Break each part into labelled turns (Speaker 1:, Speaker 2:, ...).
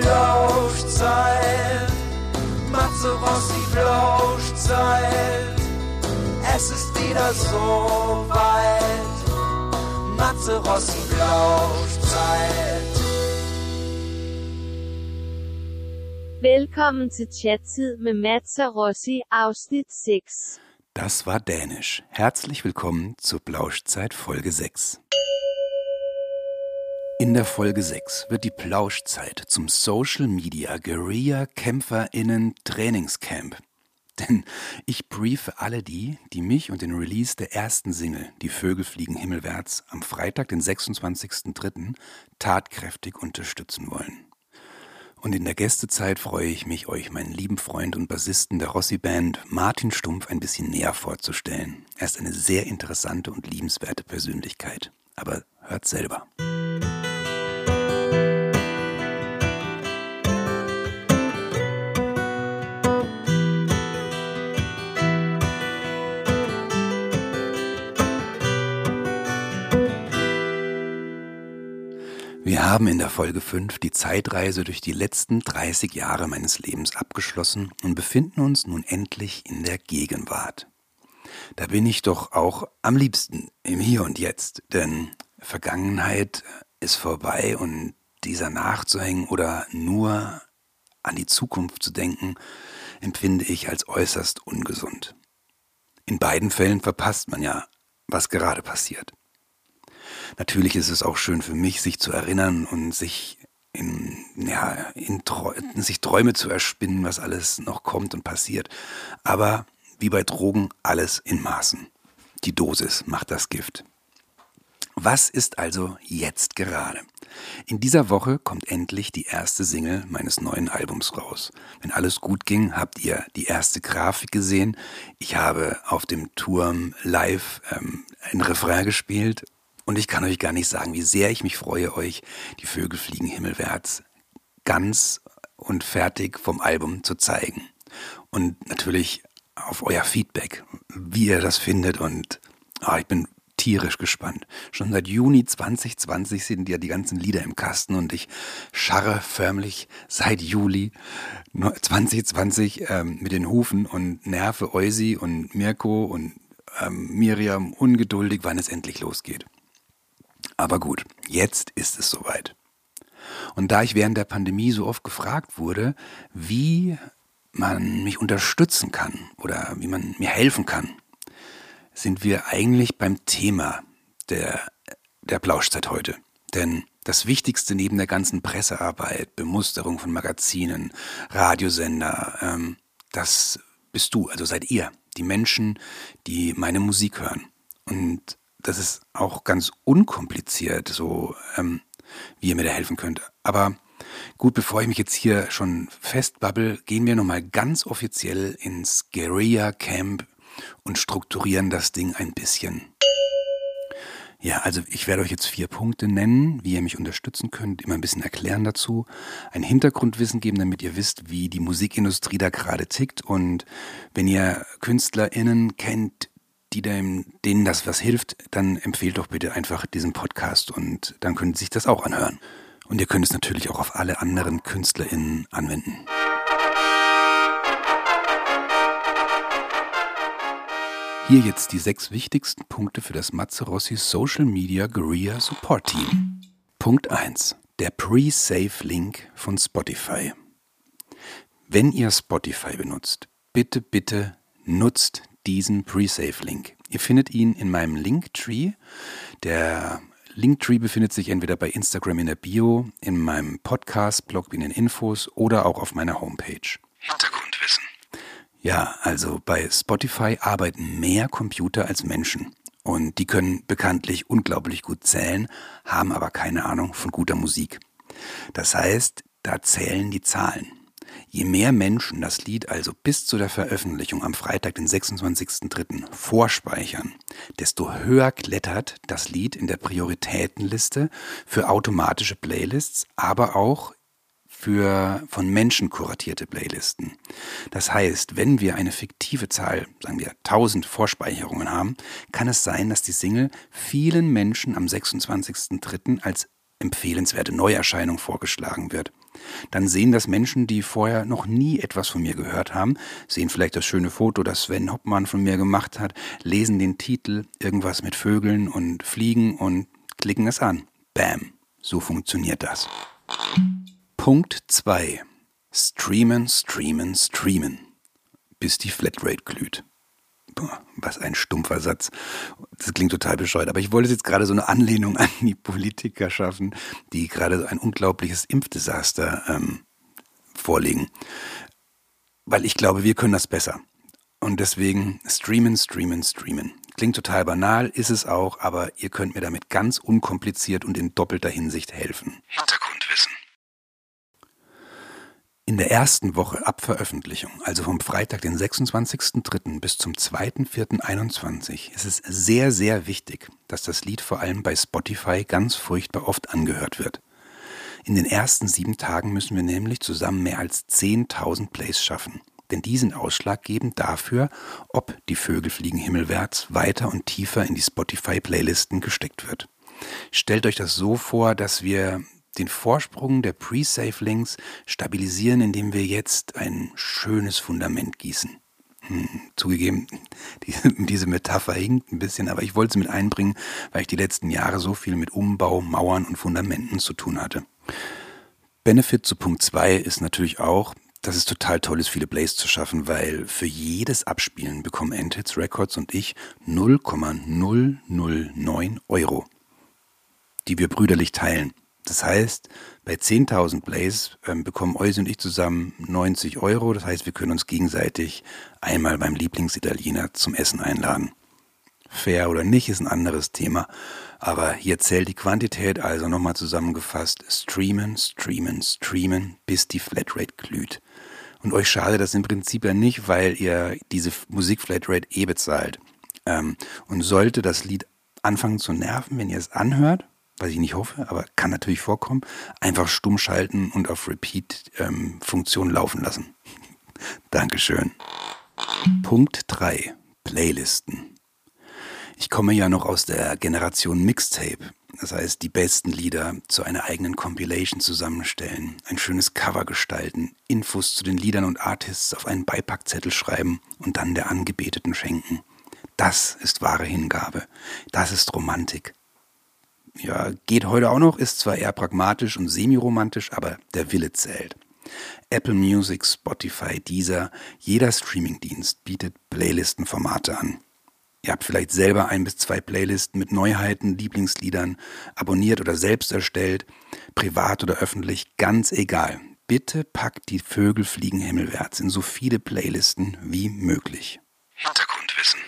Speaker 1: Flauschzeit. Matze Rossi Flauschzeit. Es ist wieder so weit. Matze Rossi Flauschzeit.
Speaker 2: Velkommen til Chattid med Mats og Rossi, afsnit 6.
Speaker 3: Das war Dänisch. Herzlich willkommen zur Plauschzeit Folge 6. In der Folge 6 wird die Plauschzeit zum Social Media Guerilla KämpferInnen Trainingscamp. Denn ich briefe alle die, die mich und den Release der ersten Single Die Vögel fliegen himmelwärts am Freitag, den 26.03. tatkräftig unterstützen wollen. Und in der Gästezeit freue ich mich, euch meinen lieben Freund und Bassisten der Rossi-Band Martin Stumpf ein bisschen näher vorzustellen. Er ist eine sehr interessante und liebenswerte Persönlichkeit. Aber hört selber. Haben in der Folge 5 die Zeitreise durch die letzten 30 Jahre meines Lebens abgeschlossen und befinden uns nun endlich in der Gegenwart. Da bin ich doch auch am liebsten im Hier und Jetzt, denn Vergangenheit ist vorbei und dieser nachzuhängen oder nur an die Zukunft zu denken, empfinde ich als äußerst ungesund. In beiden Fällen verpasst man ja, was gerade passiert. Natürlich ist es auch schön für mich, sich zu erinnern und sich in, ja, in sich Träume zu erspinnen, was alles noch kommt und passiert. Aber wie bei Drogen, alles in Maßen. Die Dosis macht das Gift. Was ist also jetzt gerade? In dieser Woche kommt endlich die erste Single meines neuen Albums raus. Wenn alles gut ging, habt ihr die erste Grafik gesehen. Ich habe auf dem Turm live ähm, ein Refrain gespielt und ich kann euch gar nicht sagen, wie sehr ich mich freue, euch die Vögel fliegen himmelwärts ganz und fertig vom Album zu zeigen. Und natürlich auf euer Feedback, wie ihr das findet. Und oh, ich bin tierisch gespannt. Schon seit Juni 2020 sind ja die ganzen Lieder im Kasten und ich scharre förmlich seit Juli 2020 ähm, mit den Hufen und nerve Eusi und Mirko und ähm, Miriam ungeduldig, wann es endlich losgeht. Aber gut, jetzt ist es soweit. Und da ich während der Pandemie so oft gefragt wurde, wie man mich unterstützen kann oder wie man mir helfen kann, sind wir eigentlich beim Thema der, der Plauschzeit heute. Denn das Wichtigste neben der ganzen Pressearbeit, Bemusterung von Magazinen, Radiosender, ähm, das bist du, also seid ihr, die Menschen, die meine Musik hören. Und das ist auch ganz unkompliziert, so ähm, wie ihr mir da helfen könnt. Aber gut, bevor ich mich jetzt hier schon festbabbel, gehen wir nochmal ganz offiziell ins Guerilla Camp und strukturieren das Ding ein bisschen. Ja, also ich werde euch jetzt vier Punkte nennen, wie ihr mich unterstützen könnt, immer ein bisschen erklären dazu, ein Hintergrundwissen geben, damit ihr wisst, wie die Musikindustrie da gerade tickt und wenn ihr KünstlerInnen kennt, die dem, denen das was hilft, dann empfehlt doch bitte einfach diesen Podcast und dann können Sie sich das auch anhören. Und ihr könnt es natürlich auch auf alle anderen KünstlerInnen anwenden. Hier jetzt die sechs wichtigsten Punkte für das Matze Rossi Social Media Guerilla Support Team. Punkt 1. Der Pre-Save-Link von Spotify. Wenn ihr Spotify benutzt, bitte, bitte nutzt diesen Pre-Save-Link. Ihr findet ihn in meinem Linktree. Der Linktree befindet sich entweder bei Instagram in der Bio, in meinem Podcast-Blog in den Infos oder auch auf meiner Homepage. Hintergrundwissen. Ja, also bei Spotify arbeiten mehr Computer als Menschen. Und die können bekanntlich unglaublich gut zählen, haben aber keine Ahnung von guter Musik. Das heißt, da zählen die Zahlen. Je mehr Menschen das Lied also bis zu der Veröffentlichung am Freitag, den 26.03. vorspeichern, desto höher klettert das Lied in der Prioritätenliste für automatische Playlists, aber auch für von Menschen kuratierte Playlisten. Das heißt, wenn wir eine fiktive Zahl, sagen wir 1000 Vorspeicherungen haben, kann es sein, dass die Single vielen Menschen am 26.03. als empfehlenswerte Neuerscheinung vorgeschlagen wird. Dann sehen das Menschen, die vorher noch nie etwas von mir gehört haben, sehen vielleicht das schöne Foto, das Sven Hoppmann von mir gemacht hat, lesen den Titel, irgendwas mit Vögeln und Fliegen und klicken es an. Bam. So funktioniert das. Punkt 2. Streamen, streamen, streamen. Bis die Flatrate glüht. Was ein stumpfer Satz. Das klingt total bescheuert. Aber ich wollte jetzt gerade so eine Anlehnung an die Politiker schaffen, die gerade ein unglaubliches Impfdesaster ähm, vorlegen. Weil ich glaube, wir können das besser. Und deswegen streamen, streamen, streamen. Klingt total banal, ist es auch, aber ihr könnt mir damit ganz unkompliziert und in doppelter Hinsicht helfen. Hintergrundwissen. In der ersten Woche ab Veröffentlichung, also vom Freitag, den 26.03. bis zum 2.04.21, ist es sehr, sehr wichtig, dass das Lied vor allem bei Spotify ganz furchtbar oft angehört wird. In den ersten sieben Tagen müssen wir nämlich zusammen mehr als 10.000 Plays schaffen. Denn die sind ausschlaggebend dafür, ob die Vögel fliegen himmelwärts weiter und tiefer in die Spotify-Playlisten gesteckt wird. Stellt euch das so vor, dass wir den Vorsprung der Pre-Save-Links stabilisieren, indem wir jetzt ein schönes Fundament gießen. Hm, zugegeben, diese, diese Metapher hinkt ein bisschen, aber ich wollte sie mit einbringen, weil ich die letzten Jahre so viel mit Umbau, Mauern und Fundamenten zu tun hatte. Benefit zu Punkt 2 ist natürlich auch, dass es total toll ist, viele Plays zu schaffen, weil für jedes Abspielen bekommen Endhits Records und ich 0,009 Euro, die wir brüderlich teilen. Das heißt, bei 10.000 Plays ähm, bekommen Eusi und ich zusammen 90 Euro. Das heißt, wir können uns gegenseitig einmal beim Lieblingsitaliener zum Essen einladen. Fair oder nicht ist ein anderes Thema. Aber hier zählt die Quantität, also nochmal zusammengefasst, streamen, streamen, streamen, bis die Flatrate glüht. Und euch schade das im Prinzip ja nicht, weil ihr diese Musik-Flatrate eh bezahlt. Ähm, und sollte das Lied anfangen zu nerven, wenn ihr es anhört, was ich nicht hoffe, aber kann natürlich vorkommen, einfach stumm schalten und auf Repeat-Funktion ähm, laufen lassen. Dankeschön. Punkt 3. Playlisten. Ich komme ja noch aus der Generation Mixtape. Das heißt, die besten Lieder zu einer eigenen Compilation zusammenstellen, ein schönes Cover gestalten, Infos zu den Liedern und Artists auf einen Beipackzettel schreiben und dann der Angebeteten schenken. Das ist wahre Hingabe. Das ist Romantik ja, geht heute auch noch, ist zwar eher pragmatisch und semi-romantisch, aber der Wille zählt. Apple Music, Spotify, Deezer, jeder Streamingdienst bietet Playlistenformate an. Ihr habt vielleicht selber ein bis zwei Playlisten mit Neuheiten, Lieblingsliedern, abonniert oder selbst erstellt, privat oder öffentlich, ganz egal. Bitte packt die Vögel fliegen himmelwärts in so viele Playlisten wie möglich. Hintergrundwissen.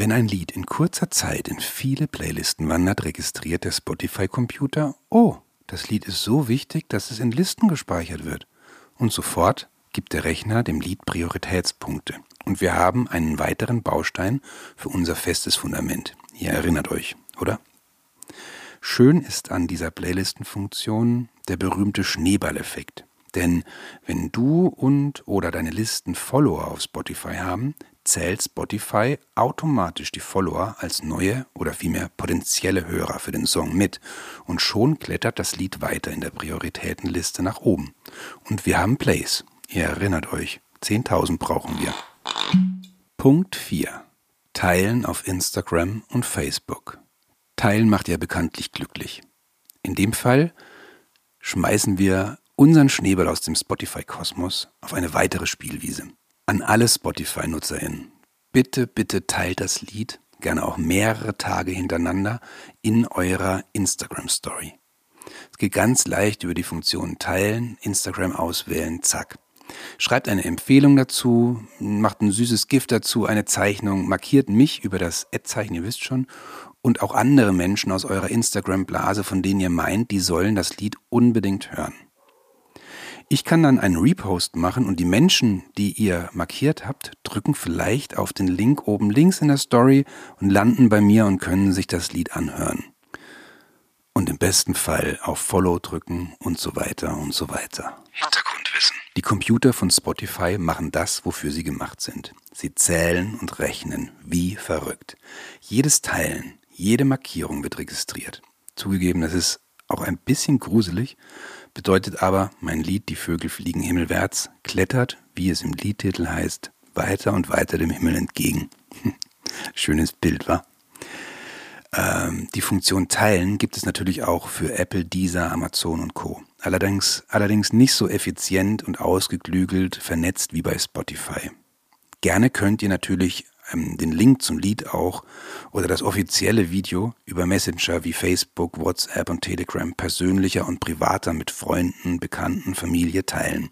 Speaker 3: Wenn ein Lied in kurzer Zeit in viele Playlisten wandert, registriert der Spotify-Computer, oh, das Lied ist so wichtig, dass es in Listen gespeichert wird. Und sofort gibt der Rechner dem Lied Prioritätspunkte. Und wir haben einen weiteren Baustein für unser festes Fundament. Ihr erinnert euch, oder? Schön ist an dieser Playlistenfunktion der berühmte Schneeballeffekt. Denn wenn du und oder deine Listen Follower auf Spotify haben, zählt Spotify automatisch die Follower als neue oder vielmehr potenzielle Hörer für den Song mit und schon klettert das Lied weiter in der Prioritätenliste nach oben. Und wir haben Plays. Ihr erinnert euch, 10.000 brauchen wir. Punkt 4. Teilen auf Instagram und Facebook. Teilen macht ja bekanntlich glücklich. In dem Fall schmeißen wir unseren Schneeball aus dem Spotify-Kosmos auf eine weitere Spielwiese. An alle Spotify-NutzerInnen. Bitte, bitte teilt das Lied, gerne auch mehrere Tage hintereinander, in eurer Instagram-Story. Es geht ganz leicht über die Funktion Teilen, Instagram auswählen, zack. Schreibt eine Empfehlung dazu, macht ein süßes Gift dazu, eine Zeichnung, markiert mich über das Ad-Zeichen, ihr wisst schon, und auch andere Menschen aus eurer Instagram-Blase, von denen ihr meint, die sollen das Lied unbedingt hören. Ich kann dann einen Repost machen und die Menschen, die ihr markiert habt, drücken vielleicht auf den Link oben links in der Story und landen bei mir und können sich das Lied anhören. Und im besten Fall auf Follow drücken und so weiter und so weiter. Hintergrundwissen. Die Computer von Spotify machen das, wofür sie gemacht sind. Sie zählen und rechnen wie verrückt. Jedes Teilen, jede Markierung wird registriert. Zugegeben, das ist auch ein bisschen gruselig, bedeutet aber, mein Lied Die Vögel fliegen himmelwärts klettert, wie es im Liedtitel heißt, weiter und weiter dem Himmel entgegen. Schönes Bild, wa? Ähm, die Funktion Teilen gibt es natürlich auch für Apple, Deezer, Amazon und Co. Allerdings, allerdings nicht so effizient und ausgeklügelt vernetzt wie bei Spotify. Gerne könnt ihr natürlich ähm, den Link zum Lied auch oder das offizielle Video über Messenger wie Facebook, WhatsApp und Telegram persönlicher und privater mit Freunden, Bekannten, Familie teilen.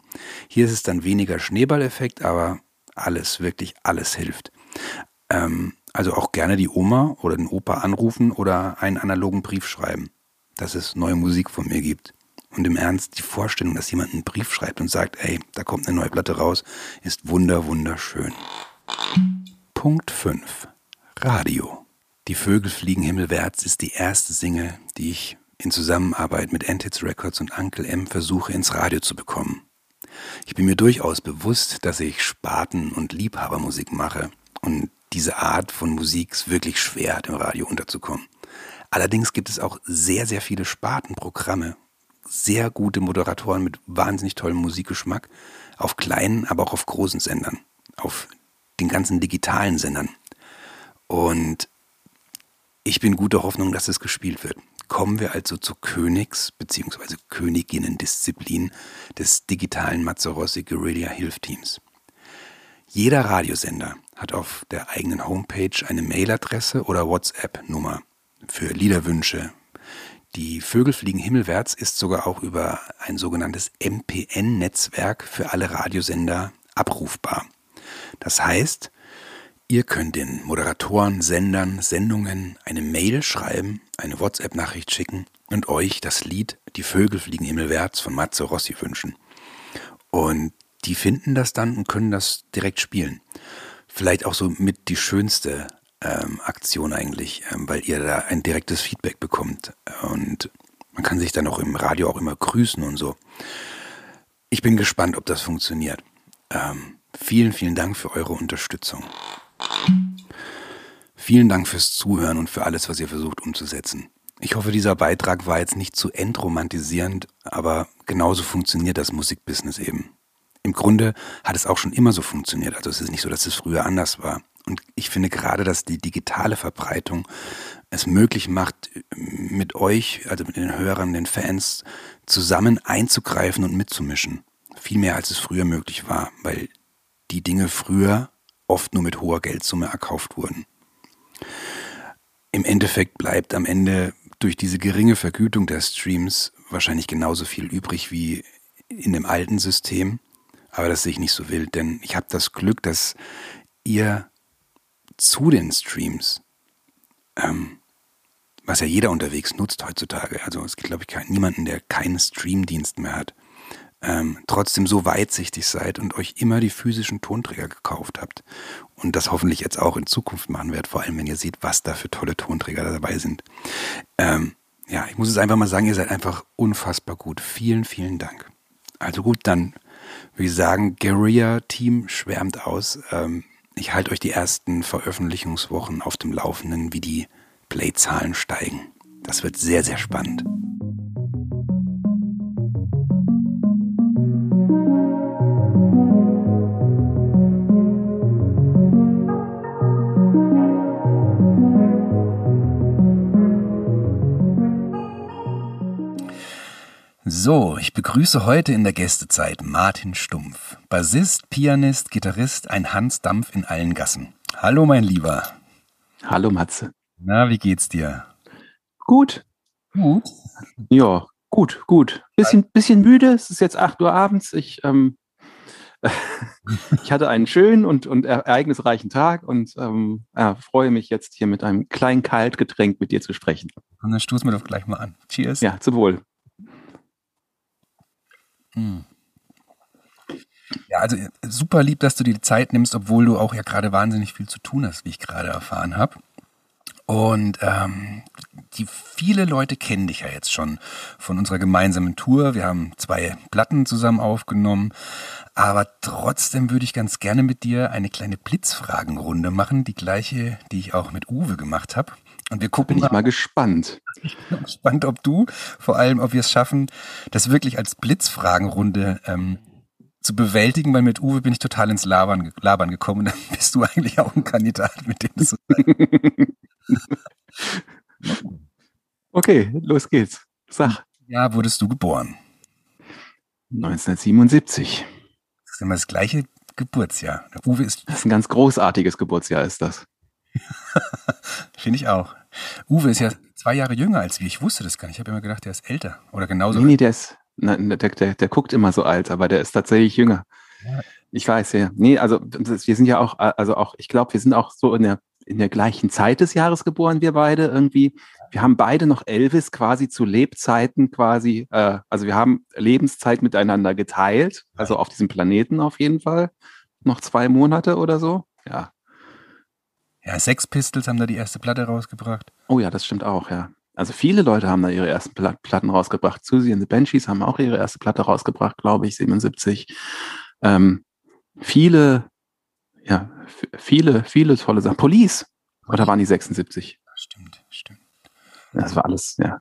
Speaker 3: Hier ist es dann weniger Schneeballeffekt, aber alles, wirklich alles hilft. Ähm, also auch gerne die Oma oder den Opa anrufen oder einen analogen Brief schreiben, dass es neue Musik von mir gibt. Und im Ernst, die Vorstellung, dass jemand einen Brief schreibt und sagt, ey, da kommt eine neue Platte raus, ist wunder, wunderschön. Punkt 5. Radio. Die Vögel fliegen himmelwärts ist die erste Single, die ich in Zusammenarbeit mit Antids Records und Uncle M versuche ins Radio zu bekommen. Ich bin mir durchaus bewusst, dass ich Spaten- und Liebhabermusik mache und diese Art von Musik ist wirklich schwer hat, im Radio unterzukommen. Allerdings gibt es auch sehr, sehr viele Spartenprogramme, sehr gute Moderatoren mit wahnsinnig tollem Musikgeschmack auf kleinen, aber auch auf großen Sendern, auf den ganzen digitalen Sendern. Und ich bin guter Hoffnung, dass es gespielt wird. Kommen wir also zur Königs- bzw. Königinnen-Disziplin des digitalen Mazzarossi Guerilla Hilfteams. Jeder Radiosender hat auf der eigenen Homepage eine Mailadresse oder WhatsApp-Nummer für Liederwünsche. Die Vögel fliegen himmelwärts ist sogar auch über ein sogenanntes MPN-Netzwerk für alle Radiosender abrufbar. Das heißt, ihr könnt den Moderatoren, Sendern, Sendungen eine Mail schreiben, eine WhatsApp-Nachricht schicken und euch das Lied Die Vögel fliegen himmelwärts von Matze Rossi wünschen. Und die finden das dann und können das direkt spielen. Vielleicht auch so mit die schönste ähm, Aktion eigentlich, ähm, weil ihr da ein direktes Feedback bekommt. Und man kann sich dann auch im Radio auch immer grüßen und so. Ich bin gespannt, ob das funktioniert. Ähm, vielen, vielen Dank für eure Unterstützung. Vielen Dank fürs Zuhören und für alles, was ihr versucht umzusetzen. Ich hoffe, dieser Beitrag war jetzt nicht zu entromantisierend, aber genauso funktioniert das Musikbusiness eben. Im Grunde hat es auch schon immer so funktioniert. Also es ist nicht so, dass es früher anders war. Und ich finde gerade, dass die digitale Verbreitung es möglich macht, mit euch, also mit den Hörern, den Fans, zusammen einzugreifen und mitzumischen. Viel mehr als es früher möglich war, weil die Dinge früher oft nur mit hoher Geldsumme erkauft wurden. Im Endeffekt bleibt am Ende durch diese geringe Vergütung der Streams wahrscheinlich genauso viel übrig wie in dem alten System. Aber das sehe ich nicht so wild, denn ich habe das Glück, dass ihr zu den Streams, ähm, was ja jeder unterwegs nutzt heutzutage, also es gibt, glaube ich, kein, niemanden, der keinen Streamdienst mehr hat, ähm, trotzdem so weitsichtig seid und euch immer die physischen Tonträger gekauft habt. Und das hoffentlich jetzt auch in Zukunft machen werdet, vor allem wenn ihr seht, was da für tolle Tonträger dabei sind. Ähm, ja, ich muss es einfach mal sagen, ihr seid einfach unfassbar gut. Vielen, vielen Dank. Also gut, dann würde ich sagen, Guerilla-Team schwärmt aus. Ähm, ich halte euch die ersten Veröffentlichungswochen auf dem Laufenden, wie die Playzahlen steigen. Das wird sehr, sehr spannend. So, ich begrüße heute in der Gästezeit Martin Stumpf. Bassist, Pianist, Gitarrist, ein Hans Dampf in allen Gassen. Hallo, mein Lieber.
Speaker 4: Hallo, Matze.
Speaker 3: Na, wie geht's dir?
Speaker 4: Gut. Gut? Ja, gut, gut. Bisschen, bisschen müde. Es ist jetzt 8 Uhr abends. Ich, ähm, ich hatte einen schönen und, und ereignisreichen Tag und ähm, ja, freue mich jetzt hier mit einem kleinen Kaltgetränk mit dir zu sprechen.
Speaker 3: Und dann stoßen wir doch gleich mal an. Cheers.
Speaker 4: Ja, zum Wohl.
Speaker 3: Hm. Ja, also super lieb, dass du dir die Zeit nimmst, obwohl du auch ja gerade wahnsinnig viel zu tun hast, wie ich gerade erfahren habe. Und ähm, die viele Leute kennen dich ja jetzt schon von unserer gemeinsamen Tour. Wir haben zwei Platten zusammen aufgenommen. Aber trotzdem würde ich ganz gerne mit dir eine kleine Blitzfragenrunde machen, die gleiche, die ich auch mit Uwe gemacht habe. Und wir gucken.
Speaker 4: Bin ich mal gespannt.
Speaker 3: Ich bin gespannt, ob du, vor allem, ob wir es schaffen, das wirklich als Blitzfragenrunde ähm, zu bewältigen, weil mit Uwe bin ich total ins Labern, Labern gekommen und dann bist du eigentlich auch ein Kandidat, mit dem das so
Speaker 4: Okay, los geht's. Sag.
Speaker 3: Ja, wurdest du geboren?
Speaker 4: 1977.
Speaker 3: Das ist immer das gleiche Geburtsjahr. Der Uwe ist.
Speaker 4: Das ist ein ganz großartiges Geburtsjahr, ist das.
Speaker 3: Finde ich auch. Uwe ist ja zwei Jahre jünger als wir. Ich wusste das gar nicht. Ich habe immer gedacht, der ist älter oder genauso.
Speaker 4: Nee, nee, der ist, na, der, der, der guckt immer so alt, aber der ist tatsächlich jünger. Ja. Ich weiß ja. Nee, also wir sind ja auch, also auch, ich glaube, wir sind auch so in der in der gleichen Zeit des Jahres geboren, wir beide irgendwie. Wir haben beide noch Elvis quasi zu Lebzeiten quasi, äh, also wir haben Lebenszeit miteinander geteilt, also auf diesem Planeten auf jeden Fall. Noch zwei Monate oder so, ja.
Speaker 3: Ja, Sex Pistols haben da die erste Platte rausgebracht.
Speaker 4: Oh ja, das stimmt auch, ja. Also viele Leute haben da ihre ersten Platten rausgebracht. Susie and the Banshees haben auch ihre erste Platte rausgebracht, glaube ich, 77. Ähm, viele ja, viele, viele tolle Sachen. Police. Oder waren die 76?
Speaker 3: Stimmt, stimmt.
Speaker 4: Das war alles, ja.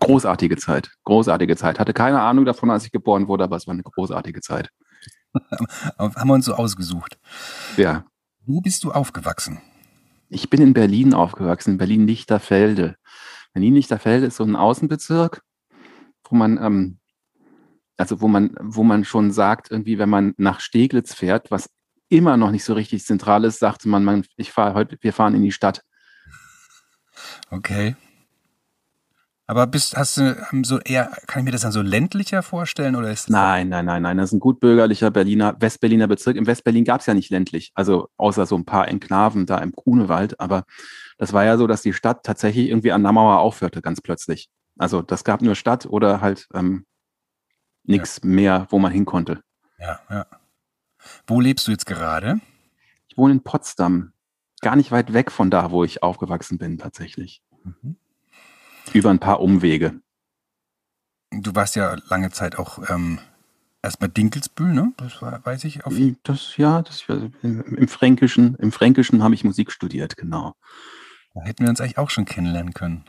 Speaker 4: Großartige Zeit. Großartige Zeit. Hatte keine Ahnung davon, als ich geboren wurde, aber es war eine großartige Zeit.
Speaker 3: Haben wir uns so ausgesucht.
Speaker 4: Ja.
Speaker 3: Wo bist du aufgewachsen?
Speaker 4: Ich bin in Berlin aufgewachsen, in Berlin-Lichterfelde. Berlin-Lichterfelde ist so ein Außenbezirk, wo man, ähm, also wo man, wo man schon sagt, irgendwie, wenn man nach Steglitz fährt, was immer noch nicht so richtig zentral ist, sagte man, man ich fahre heute, wir fahren in die Stadt.
Speaker 3: Okay. Aber bist, hast du ähm, so eher, kann ich mir das dann so ländlicher vorstellen oder ist
Speaker 4: Nein, nein, nein, nein. Das ist ein gut bürgerlicher Berliner, Westberliner Bezirk. Im Westberlin gab es ja nicht ländlich, also außer so ein paar Enklaven da im Grunewald. Aber das war ja so, dass die Stadt tatsächlich irgendwie an der Mauer aufhörte, ganz plötzlich. Also das gab nur Stadt oder halt ähm, nichts ja. mehr, wo man hin konnte.
Speaker 3: Ja, ja. Wo lebst du jetzt gerade?
Speaker 4: Ich wohne in Potsdam. Gar nicht weit weg von da, wo ich aufgewachsen bin, tatsächlich. Mhm. Über ein paar Umwege.
Speaker 3: Du warst ja lange Zeit auch ähm, erstmal Dinkelsbühl, ne? Das war, weiß ich. Auf
Speaker 4: das, ja, das, im Fränkischen, im Fränkischen habe ich Musik studiert, genau.
Speaker 3: Da hätten wir uns eigentlich auch schon kennenlernen können.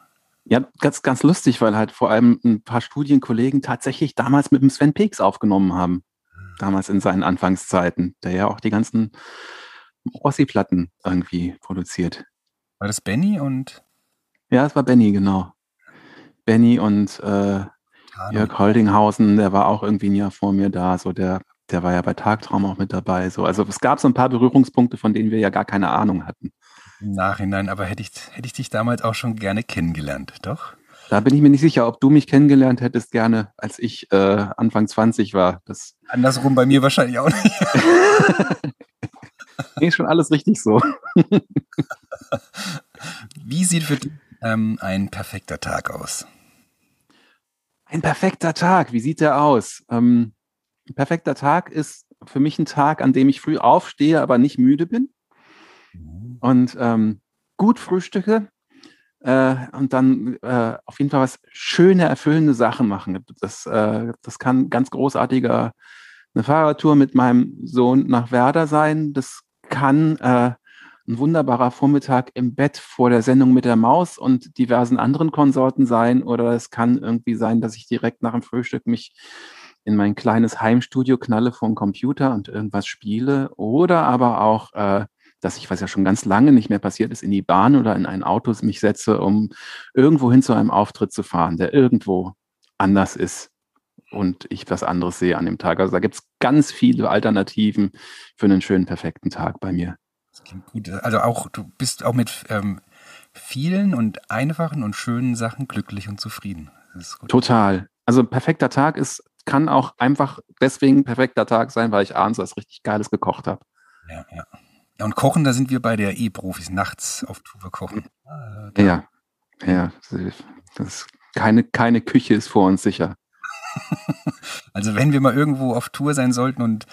Speaker 4: Ja, ganz, ganz lustig, weil halt vor allem ein paar Studienkollegen tatsächlich damals mit dem Sven Peaks aufgenommen haben damals in seinen Anfangszeiten, der ja auch die ganzen Ossi-Platten irgendwie produziert.
Speaker 3: War das Benny und?
Speaker 4: Ja, es war Benny, genau. Benny und äh, Jörg Holdinghausen, der war auch irgendwie ein Jahr vor mir da, so der, der war ja bei Tagtraum auch mit dabei. So. Also es gab so ein paar Berührungspunkte, von denen wir ja gar keine Ahnung hatten.
Speaker 3: Im Nachhinein, aber hätte ich, hätte ich dich damals auch schon gerne kennengelernt, doch?
Speaker 4: Da bin ich mir nicht sicher, ob du mich kennengelernt hättest gerne, als ich äh, Anfang 20 war. Das
Speaker 3: Andersrum bei mir wahrscheinlich auch nicht.
Speaker 4: nee, schon alles richtig so.
Speaker 3: Wie sieht für dich ähm, ein perfekter Tag aus?
Speaker 4: Ein perfekter Tag, wie sieht der aus? Ähm, ein perfekter Tag ist für mich ein Tag, an dem ich früh aufstehe, aber nicht müde bin. Mhm. Und ähm, gut frühstücke, äh, und dann äh, auf jeden Fall was schöne, erfüllende Sachen machen. Das, äh, das kann ganz großartiger eine Fahrradtour mit meinem Sohn nach Werder sein. Das kann äh, ein wunderbarer Vormittag im Bett vor der Sendung mit der Maus und diversen anderen Konsorten sein. Oder es kann irgendwie sein, dass ich direkt nach dem Frühstück mich in mein kleines Heimstudio knalle vom Computer und irgendwas spiele. Oder aber auch äh, dass ich, was ja schon ganz lange nicht mehr passiert ist, in die Bahn oder in ein Auto mich setze, um irgendwo hin zu einem Auftritt zu fahren, der irgendwo anders ist und ich was anderes sehe an dem Tag. Also da gibt es ganz viele Alternativen für einen schönen, perfekten Tag bei mir.
Speaker 3: Das klingt gut. Also auch, du bist auch mit ähm, vielen und einfachen und schönen Sachen glücklich und zufrieden.
Speaker 4: Total. Also ein perfekter Tag ist, kann auch einfach deswegen ein perfekter Tag sein, weil ich abends was richtig Geiles gekocht habe.
Speaker 3: Ja, ja. Ja, und kochen, da sind wir bei der E-Profis, nachts auf Tour kochen.
Speaker 4: Äh, ja, ja. Das, keine, keine Küche ist vor uns sicher.
Speaker 3: also wenn wir mal irgendwo auf Tour sein sollten und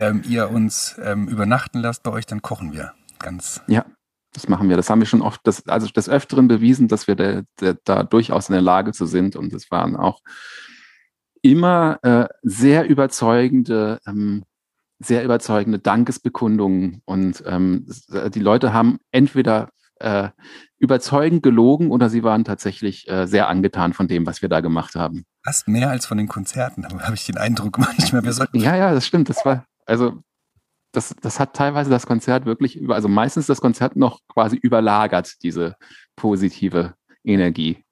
Speaker 3: ähm, ihr uns ähm, übernachten lasst bei euch, dann kochen wir. Ganz.
Speaker 4: Ja, das machen wir. Das haben wir schon oft, das, also des Öfteren bewiesen, dass wir da, da, da durchaus in der Lage zu sind. Und es waren auch immer äh, sehr überzeugende ähm, sehr überzeugende Dankesbekundungen und ähm, die Leute haben entweder äh, überzeugend gelogen oder sie waren tatsächlich äh, sehr angetan von dem, was wir da gemacht haben.
Speaker 3: Fast mehr als von den Konzerten, habe ich den Eindruck manchmal. Wir sollten
Speaker 4: ja, ja, das stimmt. Das war, also das, das hat teilweise das Konzert wirklich über, also meistens das Konzert noch quasi überlagert, diese positive Energie.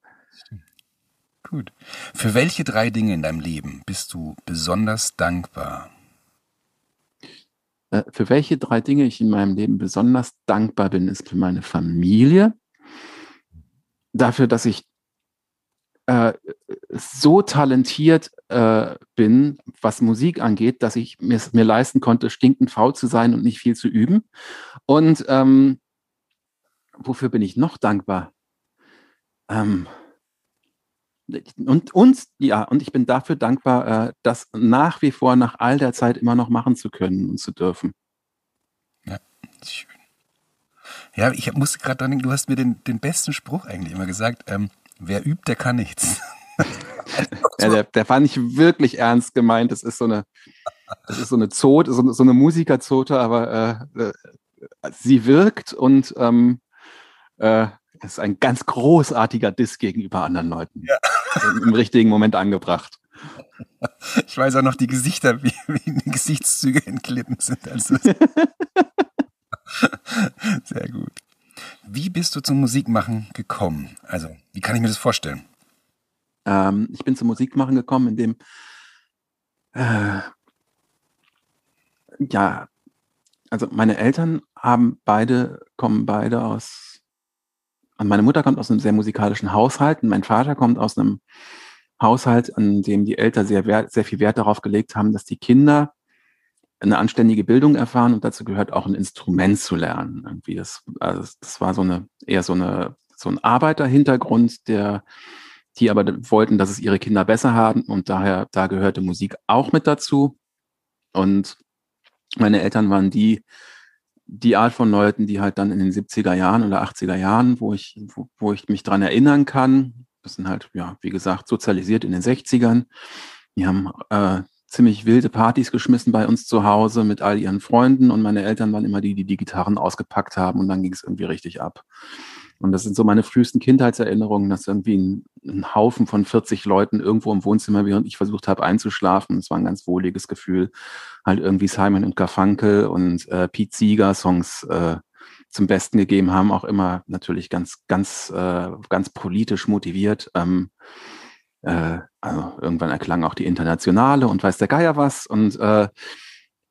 Speaker 3: Gut. Für welche drei Dinge in deinem Leben bist du besonders dankbar?
Speaker 4: Äh, für welche drei Dinge ich in meinem Leben besonders dankbar bin, ist für meine Familie, dafür, dass ich äh, so talentiert äh, bin, was Musik angeht, dass ich mir, mir leisten konnte, stinkend faul zu sein und nicht viel zu üben. Und ähm, wofür bin ich noch dankbar? Ähm, und, und ja, und ich bin dafür dankbar, äh, das nach wie vor nach all der Zeit immer noch machen zu können und zu dürfen.
Speaker 3: Ja, schön. Ja, ich musste gerade dran denken, du hast mir den, den besten Spruch eigentlich immer gesagt. Ähm, wer übt, der kann nichts.
Speaker 4: ja, der, der fand ich wirklich ernst gemeint. Das ist so eine, das ist so eine Zote, so, so eine Musikerzote, aber äh, äh, sie wirkt und ähm, äh, ist ein ganz großartiger Diss gegenüber anderen Leuten. Ja. Im richtigen Moment angebracht.
Speaker 3: Ich weiß auch noch die Gesichter, wie, wie die Gesichtszüge entglitten sind. Also Sehr gut. Wie bist du zum Musikmachen gekommen? Also, wie kann ich mir das vorstellen?
Speaker 4: Ähm, ich bin zum Musikmachen gekommen, indem äh, ja, also meine Eltern haben beide, kommen beide aus, und meine Mutter kommt aus einem sehr musikalischen Haushalt und mein Vater kommt aus einem Haushalt, an dem die Eltern sehr, sehr viel Wert darauf gelegt haben, dass die Kinder eine anständige Bildung erfahren und dazu gehört auch ein Instrument zu lernen. Irgendwie das, also das war so eine eher so eine so ein Arbeiterhintergrund, der die aber wollten, dass es ihre Kinder besser haben und daher da gehörte Musik auch mit dazu. Und meine Eltern waren die die Art von Leuten, die halt dann in den 70er Jahren oder 80er Jahren, wo ich wo, wo ich mich dran erinnern kann, das sind halt ja wie gesagt sozialisiert in den 60ern. Die haben äh, ziemlich wilde Partys geschmissen bei uns zu Hause mit all ihren Freunden und meine Eltern waren immer die, die die Gitarren ausgepackt haben und dann ging es irgendwie richtig ab. Und das sind so meine frühesten Kindheitserinnerungen, dass irgendwie ein, ein, Haufen von 40 Leuten irgendwo im Wohnzimmer, während ich versucht habe einzuschlafen, es war ein ganz wohliges Gefühl, halt irgendwie Simon und Garfunkel und äh, Pete Seeger Songs äh, zum Besten gegeben haben, auch immer natürlich ganz, ganz, äh, ganz politisch motiviert. Ähm, äh, also irgendwann erklang auch die Internationale und weiß der Geier was. Und äh,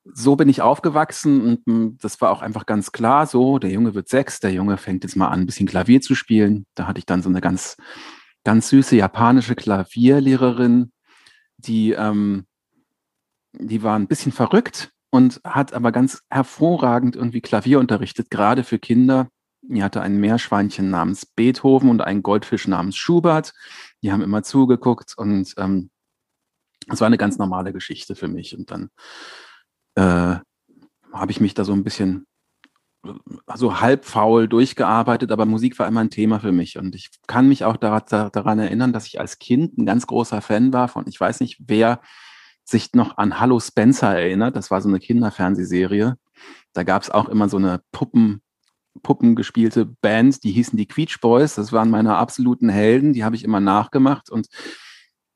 Speaker 4: so bin ich aufgewachsen und hm, das war auch einfach ganz klar so, der Junge wird sechs, der Junge fängt jetzt mal an, ein bisschen Klavier zu spielen. Da hatte ich dann so eine ganz, ganz süße japanische Klavierlehrerin, die, ähm, die war ein bisschen verrückt und hat aber ganz hervorragend irgendwie Klavier unterrichtet, gerade für Kinder. Die hatte ein Meerschweinchen namens Beethoven und einen Goldfisch namens Schubert die haben immer zugeguckt und ähm, es war eine ganz normale Geschichte für mich. Und dann äh, habe ich mich da so ein bisschen so halb faul durchgearbeitet, aber Musik war immer ein Thema für mich. Und ich kann mich auch daran erinnern, dass ich als Kind ein ganz großer Fan war von, ich weiß nicht, wer sich noch an Hallo Spencer erinnert. Das war so eine Kinderfernsehserie. Da gab es auch immer so eine Puppen, Puppen gespielte Band, die hießen die Queech Boys. Das waren meine absoluten Helden, die habe ich immer nachgemacht. Und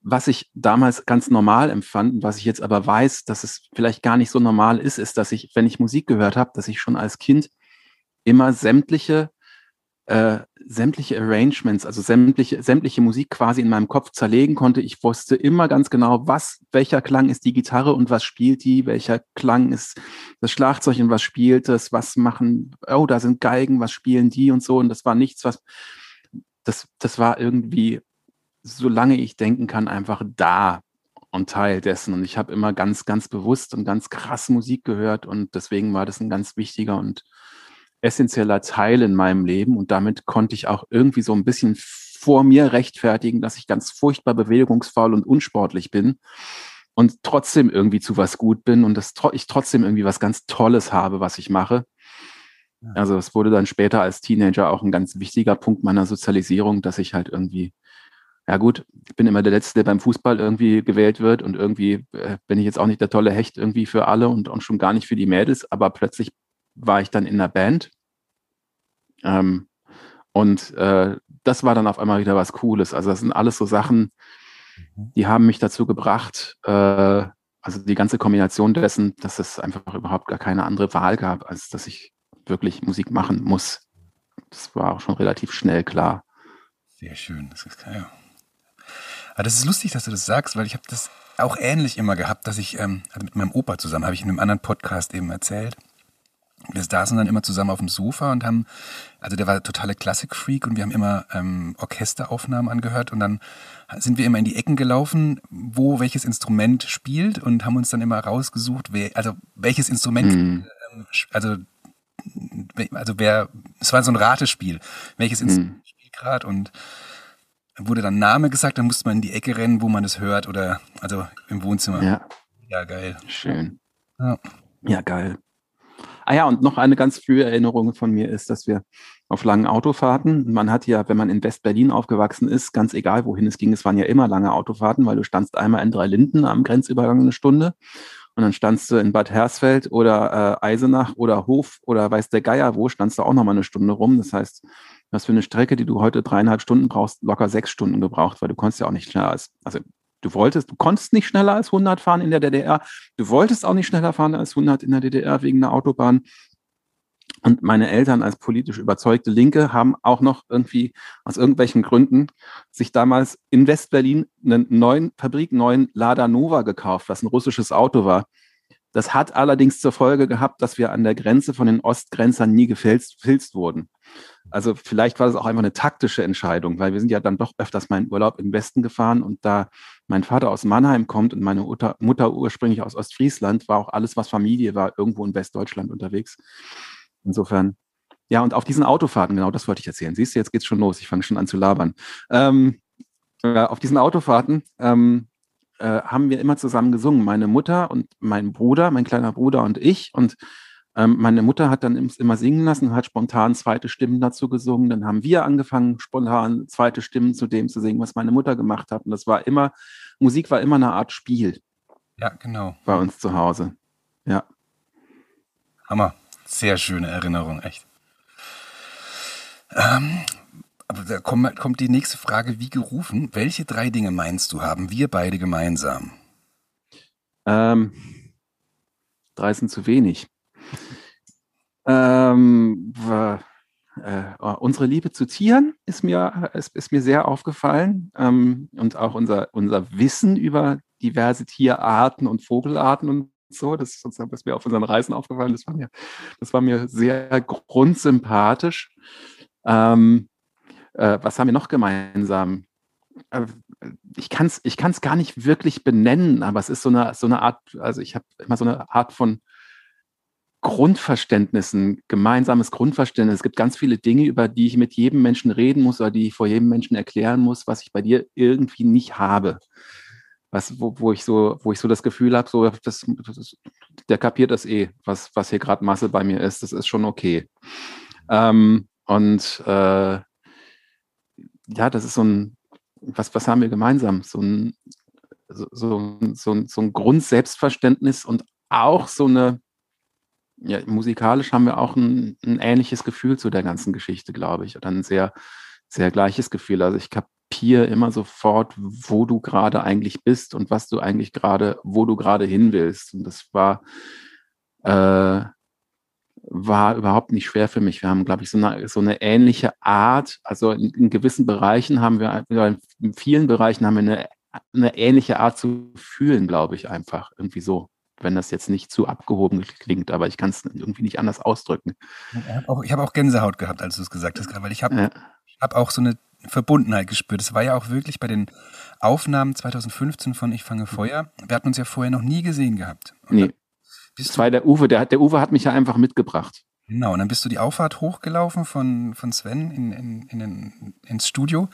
Speaker 4: was ich damals ganz normal empfand, was ich jetzt aber weiß, dass es vielleicht gar nicht so normal ist, ist, dass ich, wenn ich Musik gehört habe, dass ich schon als Kind immer sämtliche äh, sämtliche Arrangements, also sämtliche, sämtliche Musik quasi in meinem Kopf zerlegen konnte. Ich wusste immer ganz genau, was, welcher Klang ist die Gitarre und was spielt die, welcher Klang ist das Schlagzeug und was spielt es, was machen, oh, da sind Geigen, was spielen die und so. Und das war nichts, was, das, das war irgendwie, solange ich denken kann, einfach da und Teil dessen. Und ich habe immer ganz, ganz bewusst und ganz krass Musik gehört und deswegen war das ein ganz wichtiger und essentieller Teil in meinem Leben und damit konnte ich auch irgendwie so ein bisschen vor mir rechtfertigen, dass ich ganz furchtbar bewegungsfaul und unsportlich bin und trotzdem irgendwie zu was gut bin und dass ich trotzdem irgendwie was ganz Tolles habe, was ich mache. Also es wurde dann später als Teenager auch ein ganz wichtiger Punkt meiner Sozialisierung, dass ich halt irgendwie, ja gut, ich bin immer der Letzte, der beim Fußball irgendwie gewählt wird und irgendwie äh, bin ich jetzt auch nicht der tolle Hecht irgendwie für alle und, und schon gar nicht für die Mädels, aber plötzlich war ich dann in einer Band ähm, Und äh, das war dann auf einmal wieder was Cooles. Also das sind alles so Sachen, mhm. die haben mich dazu gebracht, äh, also die ganze Kombination dessen, dass es einfach überhaupt gar keine andere Wahl gab, als dass ich wirklich Musik machen muss. Das war auch schon relativ schnell klar.
Speaker 3: Sehr schön, das ist ja. Aber das ist lustig, dass du das sagst, weil ich habe das auch ähnlich immer gehabt, dass ich ähm, also mit meinem Opa zusammen, habe ich in einem anderen Podcast eben erzählt, wir saßen dann immer zusammen auf dem Sofa und haben, also der war totale Klassikfreak und wir haben immer ähm, Orchesteraufnahmen angehört und dann sind wir immer in die Ecken gelaufen, wo welches Instrument spielt und haben uns dann immer rausgesucht, wer, also welches Instrument, mhm. ähm, also also wer, es war so ein Ratespiel, welches mhm. Instrument spielt gerade und wurde dann Name gesagt, dann musste man in die Ecke rennen, wo man es hört oder also im Wohnzimmer.
Speaker 4: Ja,
Speaker 3: ja geil.
Speaker 4: Schön. Ja, ja geil. Ah ja, und noch eine ganz frühe Erinnerung von mir ist, dass wir auf langen Autofahrten, man hat ja, wenn man in West-Berlin aufgewachsen ist, ganz egal wohin es ging, es waren ja immer lange Autofahrten, weil du standst einmal in Drei Linden am Grenzübergang eine Stunde und dann standst du in Bad Hersfeld oder äh, Eisenach oder Hof oder weiß der Geier wo, standst du auch nochmal eine Stunde rum. Das heißt, was für eine Strecke, die du heute dreieinhalb Stunden brauchst, locker sechs Stunden gebraucht, weil du konntest ja auch nicht schneller als, also Du wolltest, du konntest nicht schneller als 100 fahren in der DDR. Du wolltest auch nicht schneller fahren als 100 in der DDR wegen der Autobahn. Und meine Eltern als politisch überzeugte Linke haben auch noch irgendwie aus irgendwelchen Gründen sich damals in Westberlin einen neuen Fabrik, neuen Lada Nova gekauft, was ein russisches Auto war. Das hat allerdings zur Folge gehabt, dass wir an der Grenze von den Ostgrenzern nie gefilzt wurden. Also vielleicht war das auch einfach eine taktische Entscheidung, weil wir sind ja dann doch öfters mal in Urlaub im Westen gefahren und da mein Vater aus Mannheim kommt und meine Mutter, ursprünglich aus Ostfriesland, war auch alles, was Familie war, irgendwo in Westdeutschland unterwegs. Insofern, ja, und auf diesen Autofahrten, genau das wollte ich erzählen. Siehst du, jetzt geht's schon los. Ich fange schon an zu labern. Ähm, äh, auf diesen Autofahrten ähm, äh, haben wir immer zusammen gesungen. Meine Mutter und mein Bruder, mein kleiner Bruder und ich. Und ähm, meine Mutter hat dann immer singen lassen, hat spontan zweite Stimmen dazu gesungen. Dann haben wir angefangen, spontan zweite Stimmen zu dem zu singen, was meine Mutter gemacht hat. Und das war immer, Musik war immer eine Art Spiel.
Speaker 3: Ja, genau.
Speaker 4: Bei uns zu Hause. Ja.
Speaker 3: Hammer. Sehr schöne Erinnerung, echt. Ähm, aber da kommt, kommt die nächste Frage, wie gerufen. Welche drei Dinge meinst du, haben wir beide gemeinsam?
Speaker 4: Ähm, drei sind zu wenig. Ähm, äh, unsere Liebe zu Tieren ist mir, ist, ist mir sehr aufgefallen ähm, und auch unser, unser Wissen über diverse Tierarten und Vogelarten und so. Das ist sozusagen, was mir auf unseren Reisen aufgefallen ist. Das war mir, das war mir sehr grundsympathisch. Ähm, äh, was haben wir noch gemeinsam? Äh, ich kann es ich kann's gar nicht wirklich benennen, aber es ist so eine, so eine Art, also ich habe immer so eine Art von Grundverständnissen, gemeinsames Grundverständnis. Es gibt ganz viele Dinge, über die ich mit jedem Menschen reden muss oder die ich vor jedem Menschen erklären muss, was ich bei dir irgendwie nicht habe. Was, wo, wo ich so, wo ich so das Gefühl habe, so, das, das, der kapiert das eh, was, was hier gerade Masse bei mir ist. Das ist schon okay. Ähm, und äh, ja, das ist so ein, was, was haben wir gemeinsam? So ein, so, so, so, so ein Grundselbstverständnis und auch so eine, ja, musikalisch haben wir auch ein, ein, ähnliches Gefühl zu der ganzen Geschichte, glaube ich. Oder ein sehr, sehr gleiches Gefühl. Also ich kapiere immer sofort, wo du gerade eigentlich bist und was du eigentlich gerade, wo du gerade hin willst. Und das war, äh, war überhaupt nicht schwer für mich. Wir haben, glaube ich, so eine, so eine ähnliche Art. Also in, in gewissen Bereichen haben wir, in vielen Bereichen haben wir eine, eine ähnliche Art zu fühlen, glaube ich, einfach irgendwie so wenn das jetzt nicht zu abgehoben klingt, aber ich kann es irgendwie nicht anders ausdrücken.
Speaker 3: Ich habe auch, Gänsehaut gehabt, als du es gesagt hast, weil ich habe ja. hab auch so eine Verbundenheit gespürt. Es war ja auch wirklich bei den Aufnahmen 2015 von Ich fange Feuer. Wir hatten uns ja vorher noch nie gesehen gehabt.
Speaker 4: Und nee. Das war der Uwe, der, der Uwe hat mich ja einfach mitgebracht.
Speaker 3: Genau, und dann bist du die Auffahrt hochgelaufen von, von Sven in, in, in den, ins Studio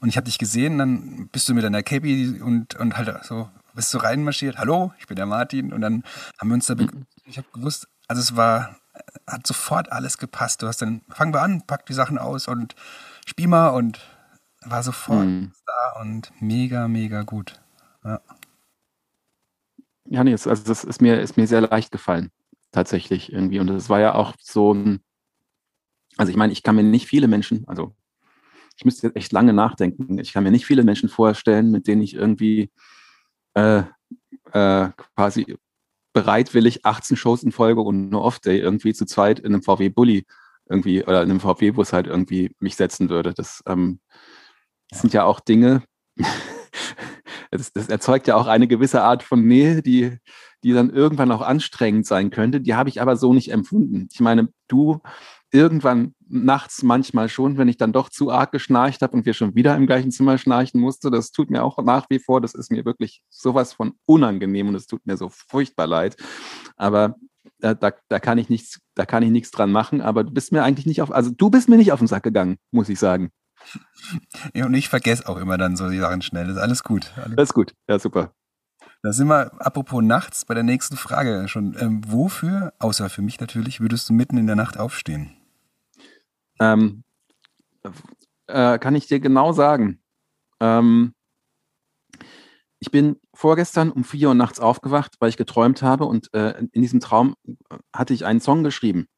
Speaker 3: und ich habe dich gesehen, dann bist du mit deiner Cappy und, und halt so bist du reinmarschiert, hallo, ich bin der Martin. Und dann haben wir uns da mhm. Ich habe gewusst, also es war, hat sofort alles gepasst. Du hast dann, fangen wir an, pack die Sachen aus und spiel mal und war sofort mhm. da und mega, mega gut. Ja.
Speaker 4: Ja, nee, also das ist mir, ist mir sehr leicht gefallen, tatsächlich irgendwie. Und es war ja auch so ein, also ich meine, ich kann mir nicht viele Menschen, also ich müsste jetzt echt lange nachdenken. Ich kann mir nicht viele Menschen vorstellen, mit denen ich irgendwie äh, äh, quasi bereitwillig 18 Shows in Folge und nur Off-Day irgendwie zu zweit in einem VW-Bully irgendwie oder in einem VW-Bus halt irgendwie mich setzen würde. Das, ähm, das sind ja auch Dinge, das, das, erzeugt ja auch eine gewisse Art von Nähe, die, die dann irgendwann auch anstrengend sein könnte. Die habe ich aber so nicht empfunden. Ich meine, du irgendwann nachts manchmal schon, wenn ich dann doch zu arg geschnarcht habe und wir schon wieder im gleichen Zimmer schnarchen musste. Das tut mir auch nach wie vor, das ist mir wirklich sowas von unangenehm und es tut mir so furchtbar leid. Aber da, da, da, kann ich nichts, da kann ich nichts dran machen. Aber du bist mir eigentlich nicht auf, also du bist mir nicht auf den Sack gegangen, muss ich sagen.
Speaker 3: Ja, und ich vergesse auch immer dann so die Sachen schnell. Das ist alles gut.
Speaker 4: Alles das ist gut, ja, super.
Speaker 3: Da sind wir, apropos nachts, bei der nächsten Frage schon. Ähm, wofür, außer für mich natürlich, würdest du mitten in der Nacht aufstehen?
Speaker 4: Ähm, äh, kann ich dir genau sagen. Ähm, ich bin vorgestern um vier Uhr nachts aufgewacht, weil ich geträumt habe und äh, in diesem Traum hatte ich einen Song geschrieben.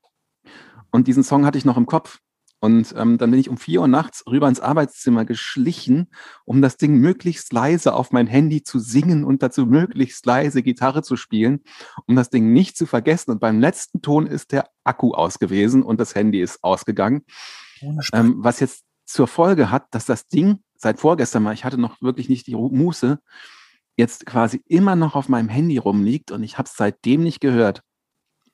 Speaker 4: Und diesen Song hatte ich noch im Kopf. Und ähm, dann bin ich um vier Uhr nachts rüber ins Arbeitszimmer geschlichen, um das Ding möglichst leise auf mein Handy zu singen und dazu möglichst leise Gitarre zu spielen, um das Ding nicht zu vergessen. Und beim letzten Ton ist der Akku aus gewesen und das Handy ist ausgegangen. Ähm, was jetzt zur Folge hat, dass das Ding seit vorgestern mal, ich hatte noch wirklich nicht die Muße, jetzt quasi immer noch auf meinem Handy rumliegt und ich habe es seitdem nicht gehört.